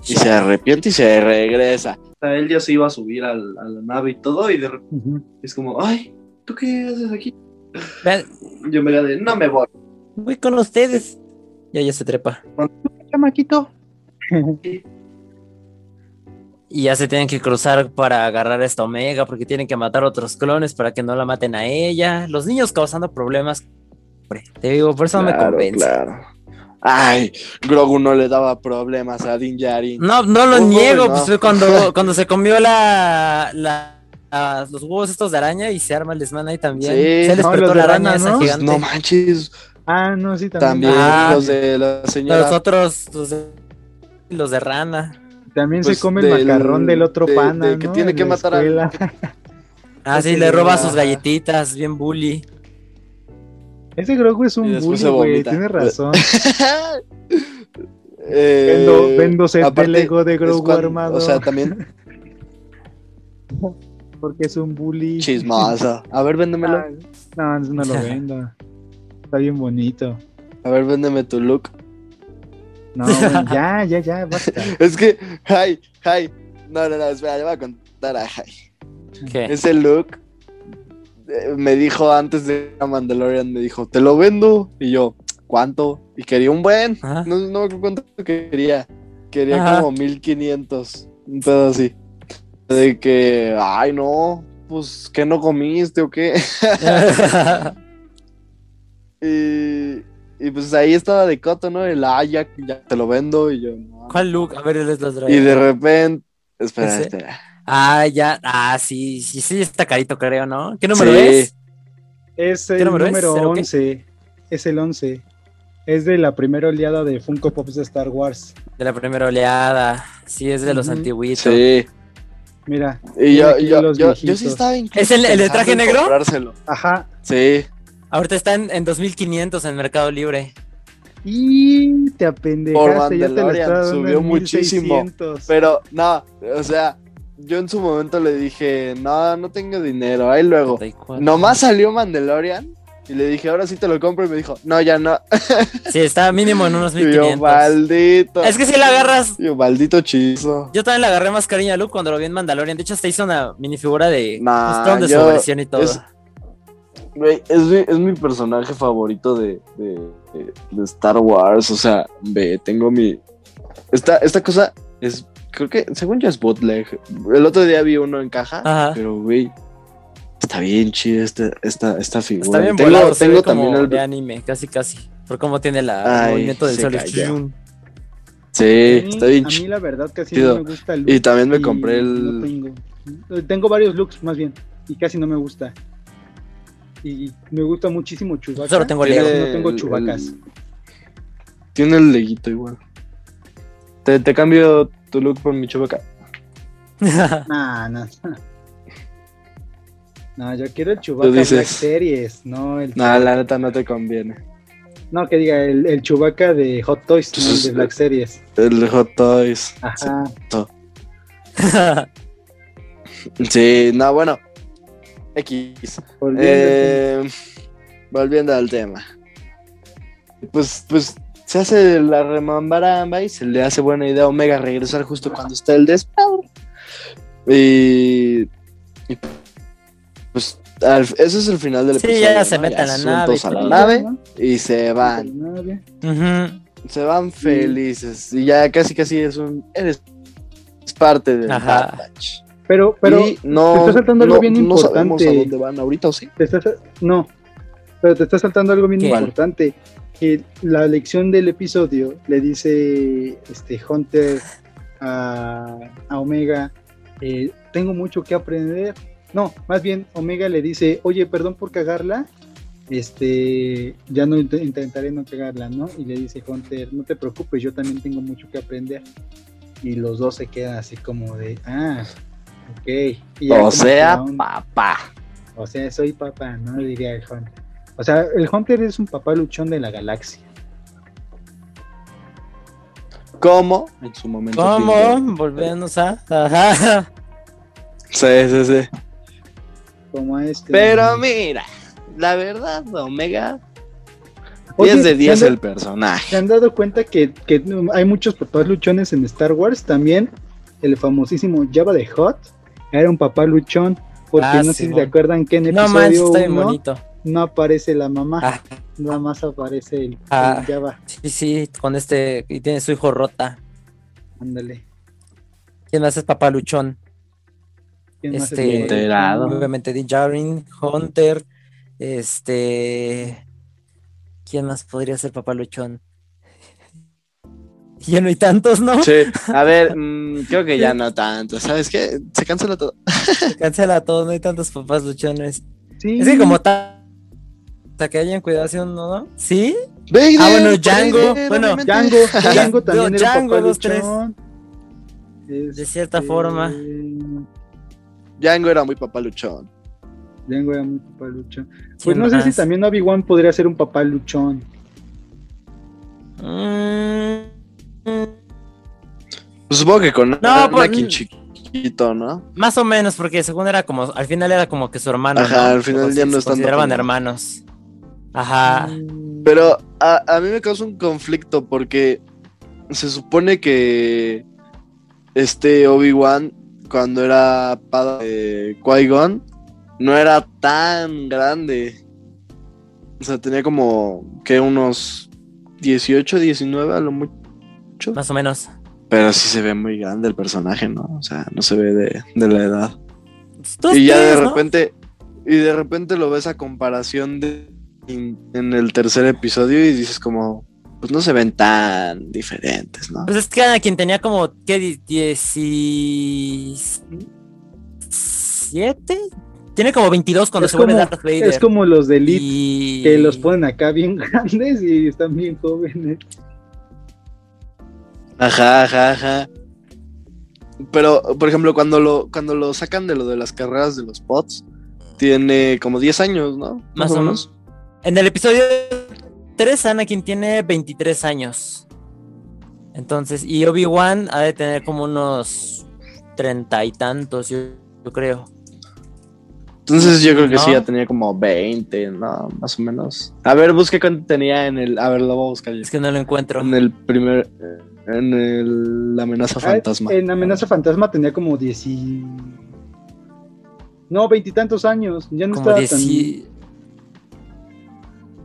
Y se arrepiente y se regresa. Él ya se iba a subir al- a la nave y todo, y de repente es como, ay, ¿tú qué haces aquí? Vean, Y Omega de, no me voy. voy con ustedes. Ya, ya se trepa. chamaquito Y ya se tienen que cruzar para agarrar a esta Omega porque tienen que matar otros clones para que no la maten a ella. Los niños causando problemas. Hombre, Te digo, por eso no me convence. claro. Ay, Grogu no le daba problemas a Din Djarin. No, no lo Uy, niego, no. pues fue cuando, cuando se comió la, la- la- los huevos estos de araña y se arma el desmán ahí también. Sí. se No, despertó de la araña rana, esa ¿no? Pues gigante. no manches, ah no sí también también Ah. los de la señora. Los otros, los de, los de rana. también Pues se come el macarrón del otro de- pana de que ¿no? tiene En que matar a-. Ah, sí, le roba sus galletitas, bien bully. Ese Grogu es un bully güey tienes razón Eh, vendo vendo set de aparte, Lego de Grogu cuando- armado O sea, también porque es un bully chismoso. A ver, véndemelo. Ah, no, no lo vendo. Está bien bonito. A ver, véndeme tu look. No, bueno, ya, ya, ya, basta. Es que, ay, ay. No, no, no, espera, le voy a contar a Jai. ¿Qué? Ese look me dijo antes de Mandalorian, me dijo, te lo vendo. Y yo, ¿cuánto? Y quería un buen. Ajá. No, no me acuerdo cuánto quería. Quería Ajá. como 1500. Un pedo así. De que, ay, no, pues, ¿qué no comiste o qué? y, y pues ahí estaba de coto, ¿no? El, ah, ya, ya te lo vendo. Y yo, no. ¿Cuál look? A ver, les los Y de repente, espera, espera. Ah, ya. Ah, sí, sí, sí, está carito, creo, ¿no? ¿Qué número Sí. es? Es el ¿Qué número número, es? ¿Cero qué? 11. Es el 11. Es de la primera oleada de Funko Pops de Star Wars. De la primera oleada. Sí, es de los antiguitos. Sí. Mira. Y Mira yo, yo, los yo, yo sí estaba ¿Es el- el de traje negro? comprárselo. Ajá. Sí. Ahorita está en, en 2500 en Mercado Libre. Y te apendejaste, ya te lo subió muchísimo. 1600. Pero no, o sea, yo en su momento le dije, no, no tengo dinero, ahí luego. 34. Nomás salió Mandalorian y le dije, ahora sí te lo compro y me dijo, no, ya no. Sí, está mínimo en unos Y yo, 1500. maldito. Es que si la agarras. Yo, maldito chizo. Yo también le agarré más cariño a Luke cuando lo vi en Mandalorian. De hecho, hasta hizo una minifigura de Nah, de su yo- versión y todo. es- Güey, es mi, es mi personaje favorito de, de, de- de Star Wars. O sea, ve, tengo mi. Esta, esta cosa es creo que, según yo es bootleg. El otro día vi uno en caja, Ajá. pero güey, está bien chido esta, esta, esta figura. Está bien tengo volado, tengo también el. de anime, casi casi. Por cómo tiene la, Ay, el movimiento del sol. Sí, A mí- está bien A mí chido. la verdad casi chido. no me gusta el look. Y también me y compré no el. tengo. Tengo varios looks más bien y casi no me gusta. Y me gusta muchísimo Chewbacca. Solo tengo Lego. no tengo el- Chewbaccas. el- Tiene el leguito igual. Te, te cambio tu look por mi chubaca. Nah, nah. No, yo quiero el Chewbacca dices. Black Series, no el No, la neta no te conviene. No, que diga el, el Chewbacca de Hot Toys, no el de Black Series. El Hot Toys. Ajá. Sí, no, bueno. X. Volviendo Eh, volviendo al tema. Pues, pues se hace la remambaramba y se le hace buena idea a Omega regresar justo cuando está el desmadre. Y, y, pues al- ese es el final del Sí, episodio. ya se ¿no? meten a la nave todos y a la todo. nave ¿no? y se van. Se van felices. Y ya casi casi es un. Eres es parte del Ajá. Bad Batch. Pero, pero y no, te está saltando algo no- bien no sabemos a importante. dónde van ahorita o sí. te estás, no, pero te está saltando algo bien ¿Qué? importante. Que la lección del episodio le dice este Hunter a, a Omega, eh, tengo mucho que aprender. No, más bien Omega le dice, oye, perdón por cagarla, este, ya no int- intentaré no cagarla, ¿no? Y le dice Hunter, no te preocupes, yo también tengo mucho que aprender. Y los dos se quedan así como de, ah, ok. Y O sea, papá. o sea, soy papá, ¿no? Diría el Hunter. O sea, el Hunter es un papá luchón de la galaxia. ¿Cómo? En su momento. ¿Cómo? Tinder. Volvemos a. Ajá. Sí, sí, sí. Como a este. Pero mira, la verdad, Omega. Oye, 10 de 10 ¿se han el personaje. ¿Se han dado cuenta que, que hay muchos papás luchones en Star Wars? También el famosísimo Java de Hot era un papá luchón. Porque Ah, no sé sí, si se acuerdan que en No manches, episodio está bien 1 bonito. No aparece la mamá, Ah, nada más aparece el, el Ah. Java. sí, sí, con este. Y tiene su hijo rota. Ándale. ¿Quién más es papá luchón? ¿Quién más Este, Enterado. Obviamente Din Djarin, Hunter, este... ¿Quién más podría ser papá luchón? Ya no hay tantos, ¿no? Sí, a ver, mm, creo que ya no tanto. ¿Sabes qué? Se cancela todo. Se cancela todo, no hay tantos papás luchones. Sí. Es que como tal... Hasta que hayan cuidado, ¿no? ¿Sí? Vader, Ah, bueno, Django, Vader, bueno. Django, Django también era Django, dos, tres. luchón. De cierta Este, forma. Django era muy papá luchón. Django era muy papá luchón. Pues ¿Quién no sé si también Obi-Wan podría ser un papá luchón. Mm, Pues supongo que con No, Anakin chiquito, ¿no? Más o menos, porque según era como, al final era como que su hermano. Ajá, ¿no? al final ya no se es tanto consideraban como- hermanos. Ajá. Pero a, a mí me causa un conflicto porque se supone que este Obi-Wan, cuando era padre de Qui-Gon, no era tan grande. O sea, tenía como que unos 18, 19 a lo mucho. Más o menos. Pero sí se ve muy grande el personaje, ¿no? O sea, no se ve de, de la edad. Dos, y ya de repente, y de repente lo ves a comparación de en, en el tercer episodio y dices como, pues no se ven tan diferentes, ¿no? Pues es que Anakin tenía como, ¿qué? di- ¿17? Tiene como 22 cuando Es se vuelve como- Darth Vader. Es como los de Elite, Y... que los ponen acá bien grandes y están bien jóvenes. Ajá, ajá, ajá. Pero, por ejemplo, cuando lo, cuando lo sacan de lo de las carreras de los pods, tiene como 10 años, ¿no? Más o menos. En el episodio 3, Anakin tiene 23 años. Entonces, y Obi-Wan ha de tener como unos treinta y tantos, yo, yo creo. Entonces yo creo que sí, ya tenía como 20, ¿no? Más o menos. A ver, busque cuánto tenía en el... A ver, lo voy a buscar yo. Es que no lo encuentro. En el primer... En el... La amenaza Ah, fantasma. En Amenaza Fantasma tenía como 10 y... No, veintitantos años. Ya no Como estaba 10 tan...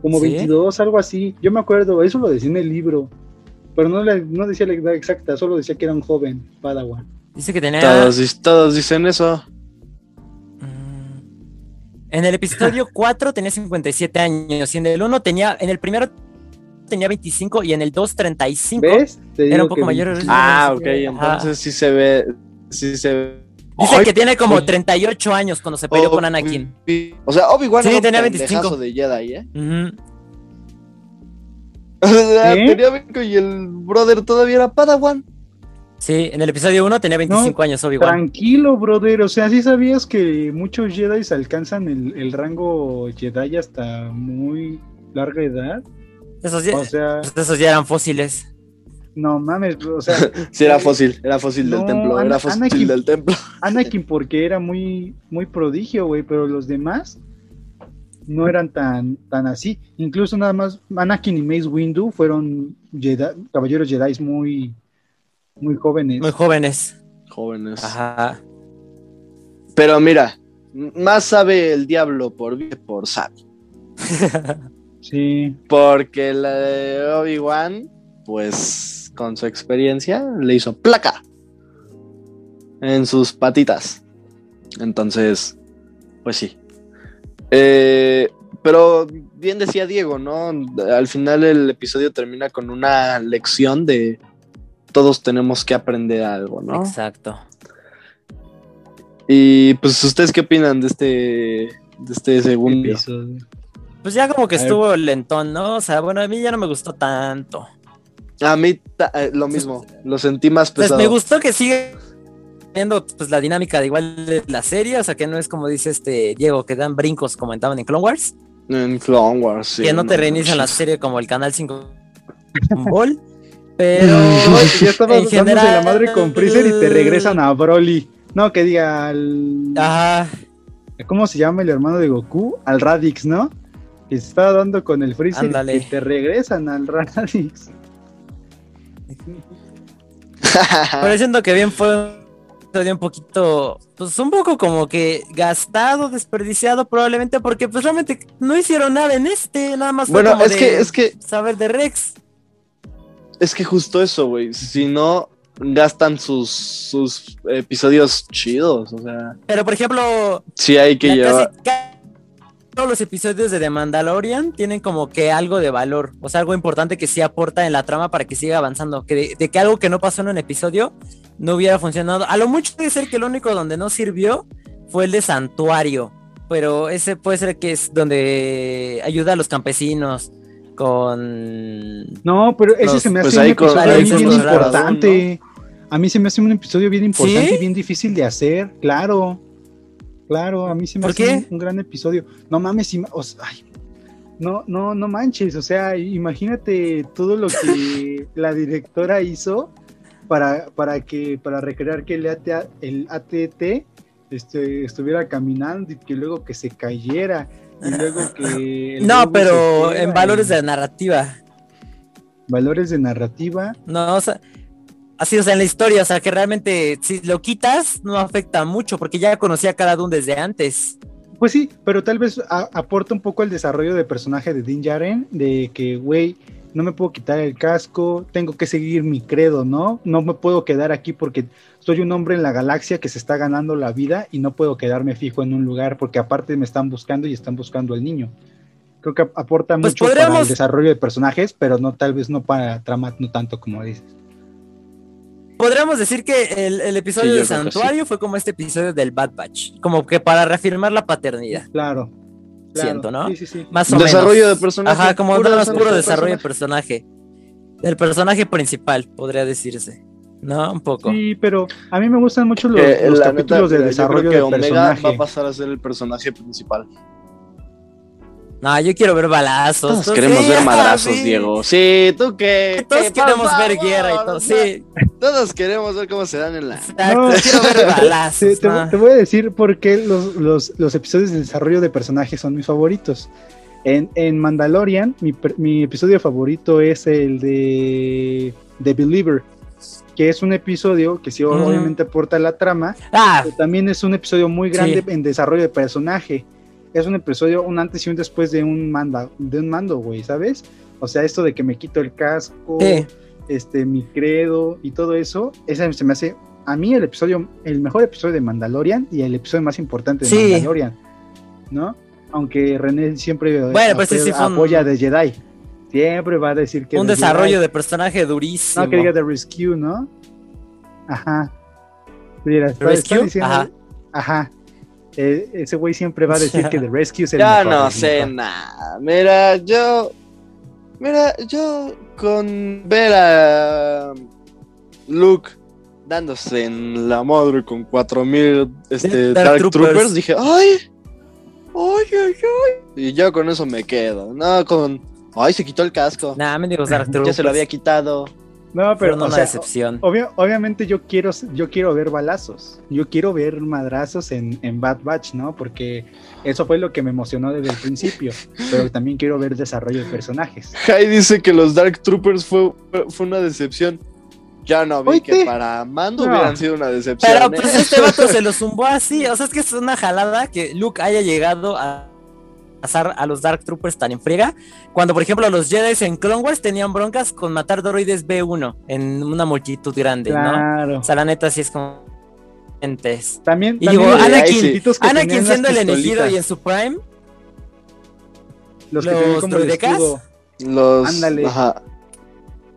Como ¿Sí? 22, algo así. Yo me acuerdo, eso lo decía en el libro. Pero no, le- no decía la edad exacta, solo decía que era un joven Padawan. Dice que tenía. Todos, todos dicen eso. Mm, En el episodio 4 tenía 57 años. Y en el 1 tenía. En el primero tenía 25 y en el 2 35. ¿Ves? Te Era un poco que- mayor. Ah, ok, Ajá. entonces sí se ve. Sí se ve. Dice que tiene como oye. 38 años cuando se peleó Oh, con Anakin. O sea, Obi-Wan Sí, era tenía pendejazo 25. de Jedi, ¿eh? Tenía 20 y el brother todavía era Padawan. Sí, en el episodio 1 tenía 25 años, Obi-Wan. Tranquilo, brother. O sea, sí sabías que muchos Jedi alcanzan el, el rango Jedi hasta muy larga edad. Esos, ya, O sea, pues esos ya eran fósiles. No mames, o sea, Sí, era fósil, era fósil del templo, Ana- era fósil Anakin- del templo. Anakin porque era muy, muy prodigio, güey, pero los demás no eran tan, tan así. Incluso nada más Anakin y Mace Windu fueron Jedi- caballeros Jedi muy, muy jóvenes. Muy jóvenes. Jóvenes. Ajá. Pero mira, más sabe el diablo por por sabio. Sí, Porque la de Obi-Wan, pues con su experiencia, le hizo placa en sus patitas. Entonces, pues sí. Eh, pero bien decía Diego, ¿no? Al final el episodio termina con una lección de todos tenemos que aprender algo, ¿no? Exacto. Y pues, ¿ustedes qué opinan de este, de este segundo? episodio. Pues ya como que estuvo lentón, ¿no? O sea, bueno, a mí ya no me gustó tanto. A mí eh, lo mismo, lo sentí más Pues pesado. me gustó que sigue viendo pues la dinámica de igual de la serie, o sea que no es como dice este Diego, que dan brincos como estaban en Clone Wars, En Clone Wars, sí, que no te reinician la serie como el Canal 5 Ball, pero ya estabas en general- la madre con Freezer y te regresan a Broly. No, que diga al... Ajá, ¿Cómo se llama el hermano de Goku? Al Radix, ¿no? Que se estaba dando con el Freezer Ándale. y te regresan al Radix. pero siento que bien fue un poquito, pues un poco como que gastado, desperdiciado probablemente porque pues realmente no hicieron nada en este, nada más bueno, es que, es que, saber de Rex. es que justo eso, güey. Si no gastan sus, sus episodios chidos, o sea, Pero por ejemplo, sí hay que llevar. casi todos los episodios de The Mandalorian tienen como que algo de valor, o sea, algo importante que sí aporta en la trama para que siga avanzando, que de, de que algo que no pasó en un episodio no hubiera funcionado. A lo mucho puede ser que el único donde no sirvió fue el de Santuario, pero ese puede ser que es donde ayuda a los campesinos con... No, pero ese Los- se me pues hace un con- episodio bien, importante. A mí se me hace un episodio bien importante ¿Sí? y bien difícil de hacer, claro. Claro, a mí se me ¿Por hace qué? Un, un gran episodio. No mames, ima- o sea, ay, no, no, no manches, o sea, imagínate todo lo que la directora hizo para, para que, para recrear que el, AT, el ATT este, estuviera caminando y que luego que se cayera y luego que No, pero en valores y- de narrativa. valores de narrativa. No, o sea, así, o sea, en la historia, o sea, que realmente si lo quitas no afecta mucho porque ya conocía a cada uno desde antes. Pues sí, pero tal vez a- aporta un poco el desarrollo de personaje de Din Djarin, de que, güey, no me puedo quitar el casco, tengo que seguir mi credo, ¿no? No me puedo quedar aquí porque soy un hombre en la galaxia que se está ganando la vida y no puedo quedarme fijo en un lugar porque aparte me están buscando y están buscando al niño. Creo que ap- aporta Pues mucho para el desarrollo de personajes, pero no tal vez no para trama, no tanto como dices. Podríamos decir que el, el episodio Sí, de Santuario fue como este episodio del Bad Batch, como que para reafirmar la paternidad, Claro. claro. Siento, ¿no? Sí, sí, sí. más o Desarrollo menos. de personaje, Ajá, como puro nada más puro de desarrollo de personaje. Del personaje principal, podría decirse. ¿No? Un poco. Sí, pero a mí me gustan mucho los, capítulos neta, de desarrollo creo que de Omega personaje. va a pasar a ser el personaje principal. No, yo quiero ver balazos. Todos queremos sí, ver madrazos, sí. Diego. Sí, tú qué. Todos ¿Qué? queremos ver guerra y todo. no, Sí, Todos queremos ver cómo se dan en la. exacto. No. Quiero ver balazos. Te, te- ¿no? te voy a decir por qué los, los- los episodios de desarrollo de personajes son mis favoritos. En, en Mandalorian, mi, mi episodio favorito es el de The Believer, que es un episodio que sí obviamente aporta a la trama, Ah, pero también es un episodio muy grande Sí. en desarrollo de personaje. Es un episodio un antes y un después de un manda, de un mando, güey, ¿sabes? O sea, esto de que me quito el casco, sí. este, mi credo y todo eso, ese se me hace a mí el episodio, el mejor episodio de Mandalorian y el episodio más importante de Sí. Mandalorian, ¿no? Aunque René siempre Bueno, pues sí, apoya, sí fue un- apoya de Jedi. Siempre va a decir que Un de desarrollo Jedi. de personaje durísimo. No, que diga The Rescue, ¿no? Ajá. Mira, Rescue, diciendo- ajá. Ajá. Eh, ese güey siempre va a decir que The Rescue es el Ya mejor, no sé nada. Mira, yo. Mira, yo con ver a Luke dándose en la madre con 4000 este, Dark Dark, Troopers. Troopers. dije, ¡ay! ¡Ay, ay, ay! Y yo con eso me quedo. No, con. ¡Ay, se quitó el casco! Nah, me digo Dark ya se lo había quitado. No, pero pero, no o una sea, decepción. obvio- obviamente yo quiero, yo quiero ver balazos. Yo quiero ver madrazos en, en Bad Batch, ¿no? Porque eso fue lo que me emocionó desde el principio. Pero también quiero ver desarrollo de personajes. Jai dice que los Dark Troopers fue, fue- una decepción. Ya no vi que para Mando No. hubieran sido una decepción. Pero ¿eh? pues este vato se lo zumbó así. O sea, es que es una jalada que Luke haya llegado a a los Dark Troopers tan en friega. Cuando, por ejemplo, los Jedi en Clone Wars tenían broncas con matar droides B1 en una multitud grande, ¿no? Claro. O sea, la neta sí es como. entes. También, Y también digo, Anakin- Anakin siendo el elegido y en su prime. los que los como droidecas. Los. Ándale. Ajá.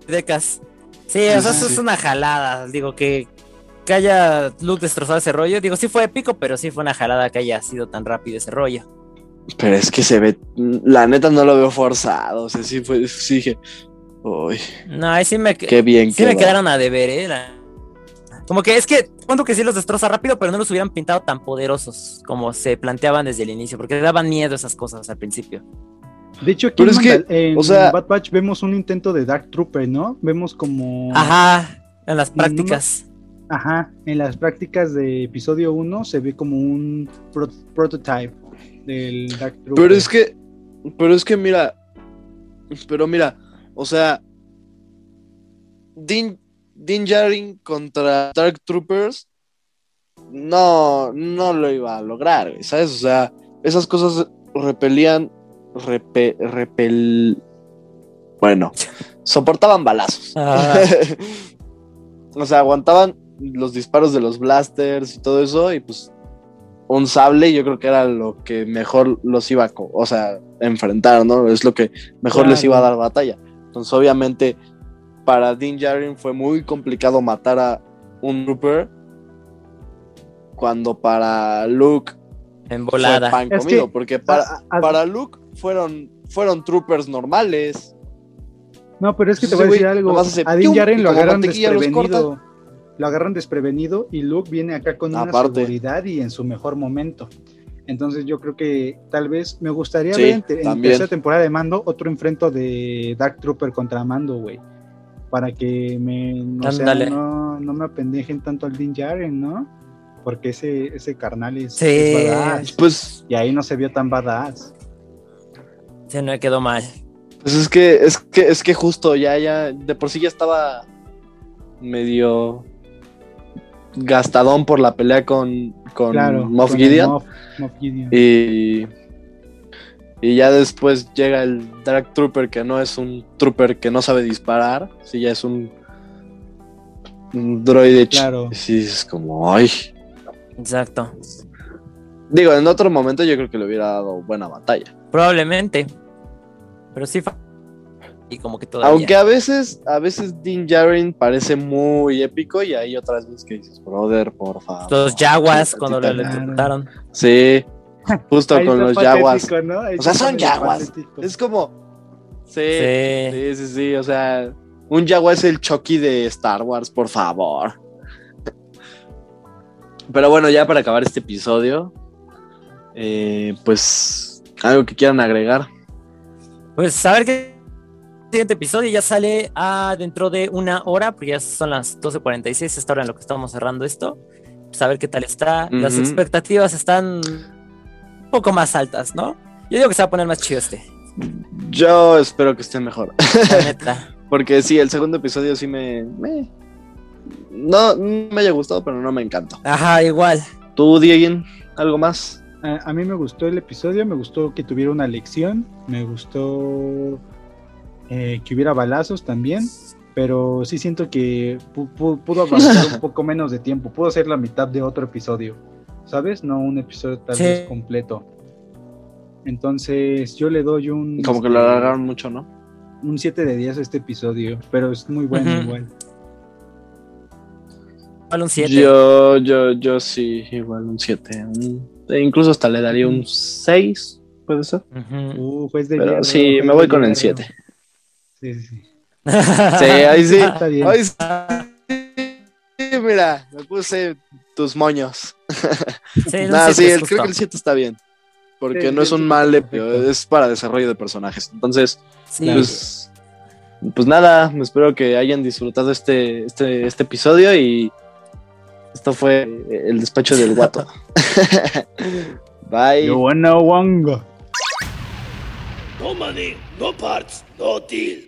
Decas. Sí, o sea, sí, eso sí. es una jalada. Digo que, que haya Luke destrozado ese rollo. Digo, sí fue épico, pero sí fue una jalada que haya sido tan rápido ese rollo. Pero es que se ve. La neta no lo veo forzado. O sea, sí fue. Sí dije. Uy, No, ahí sí me, que- qué bien sí me quedaron a deber, ¿eh? La- Como que es que, cuento que sí los destroza rápido, pero no los hubieran pintado tan poderosos como se planteaban desde el inicio, porque daban miedo esas cosas al principio. De hecho, aquí Pero en, es que, en o sea- Bad Batch vemos un intento de Dark Trooper, ¿no? Vemos como... Ajá, en las prácticas. Ajá, en las prácticas de episodio 1 se ve como un pro- prototype del Dark Trooper. Pero es que. Pero es que mira. Pero mira. O sea. Din, Din Djarin contra Dark Troopers. No, no lo iba a lograr, ¿sabes? O sea, esas cosas repelían. Repe, repel. Bueno, soportaban balazos. Ah. o sea, aguantaban los disparos de los blasters y todo eso, y pues un sable yo creo que era lo que mejor los iba a, o sea, enfrentar, ¿no? Es lo que mejor les iba a dar batalla. Entonces, obviamente, para Din Djarin fue muy complicado matar a un trooper, cuando para Luke En fue volada. pan Es comido, que- porque para, para Luke fueron, fueron troopers normales. No, pero es que te voy a decir algo. nomás hace A Din Djarin lo los desprevenido. Lo agarran desprevenido y Luke viene acá con una seguridad y en su mejor momento. Entonces yo creo que tal vez me gustaría Sí, ver en, en tercera temporada de Mando otro enfrento de Dark Trooper contra Mando, güey. Para que me, no, sea, no, no me apendejen tanto al Din Djarin, ¿no? Porque ese, ese carnal es, Sí. es badass. Pues, Y ahí no se vio tan badass. Se no quedó mal. pues es que, es que, es que justo ya, ya, de por sí ya estaba medio gastadón por la pelea con, con claro. Moff con Gideon. Moff- Moff Gideon. Y, y ya después llega el Dark Trooper, que no es un trooper que no sabe disparar, sí, ya es un, un droide. Claro. y Sí, es como, ay. Exacto. Digo, en otro momento yo creo que le hubiera dado buena batalla. Probablemente. Pero sí Y como que todavía. Aunque a veces, a veces Din Djarin parece muy épico y hay otras veces que dices, brother, por favor. Los Jaguas Tantita- cuando lo electrocutaron. Sí, justo Ahí con los Jaguas. patético, ¿no? O sea, son Jaguas. patético. Es como, sí, Sí. sí, sí, sí, o sea, un Jaguar es el Chucky de Star Wars, por favor. Pero bueno, ya para acabar este episodio, eh, pues algo que quieran agregar. Pues a ver qué siguiente episodio ya sale a dentro de una hora, porque ya son las 12.46, esta hora en lo que estamos cerrando esto. Pues a ver qué tal está. Las expectativas están un poco más altas, ¿no? Yo digo que se va a poner más chido este, Yo espero que esté mejor. la neta. Porque sí, el segundo episodio sí me. me- no, no me haya gustado, pero no me encantó. Ajá, igual. ¿Tú, Diego, algo más? A, a mí me gustó el episodio, me gustó que tuviera una lección, me gustó eh, que hubiera balazos también, pero sí siento que pu- pu- pudo avanzar un poco menos de tiempo, pudo ser la mitad de otro episodio, ¿sabes? No un episodio tal Sí. vez completo. Entonces yo le doy un... Como que lo este, alargaron mucho, ¿no? un 7 de 10 a este episodio, pero es muy bueno igual. Igual un 7. Yo, yo, yo sí, igual un 7. incluso hasta le daría un 6, puede ser. Uh, juez de Pero hierro, sí, me de voy con el hierro. 7. Sí, sí, sí. Sí, ahí sí. Está bien. Ahí sí. Mira, me puse tus moños. Sí, un Nah, 7 sí, es el- creo que el 7 está bien. Porque Sí, no es un mal epio, es para desarrollo de personajes. Entonces, Sí. pues, pues nada, espero que hayan disfrutado este, este, este episodio y esto fue el despacho del guato. Bye. Yo wanna wanga. No money, no parts, no deal.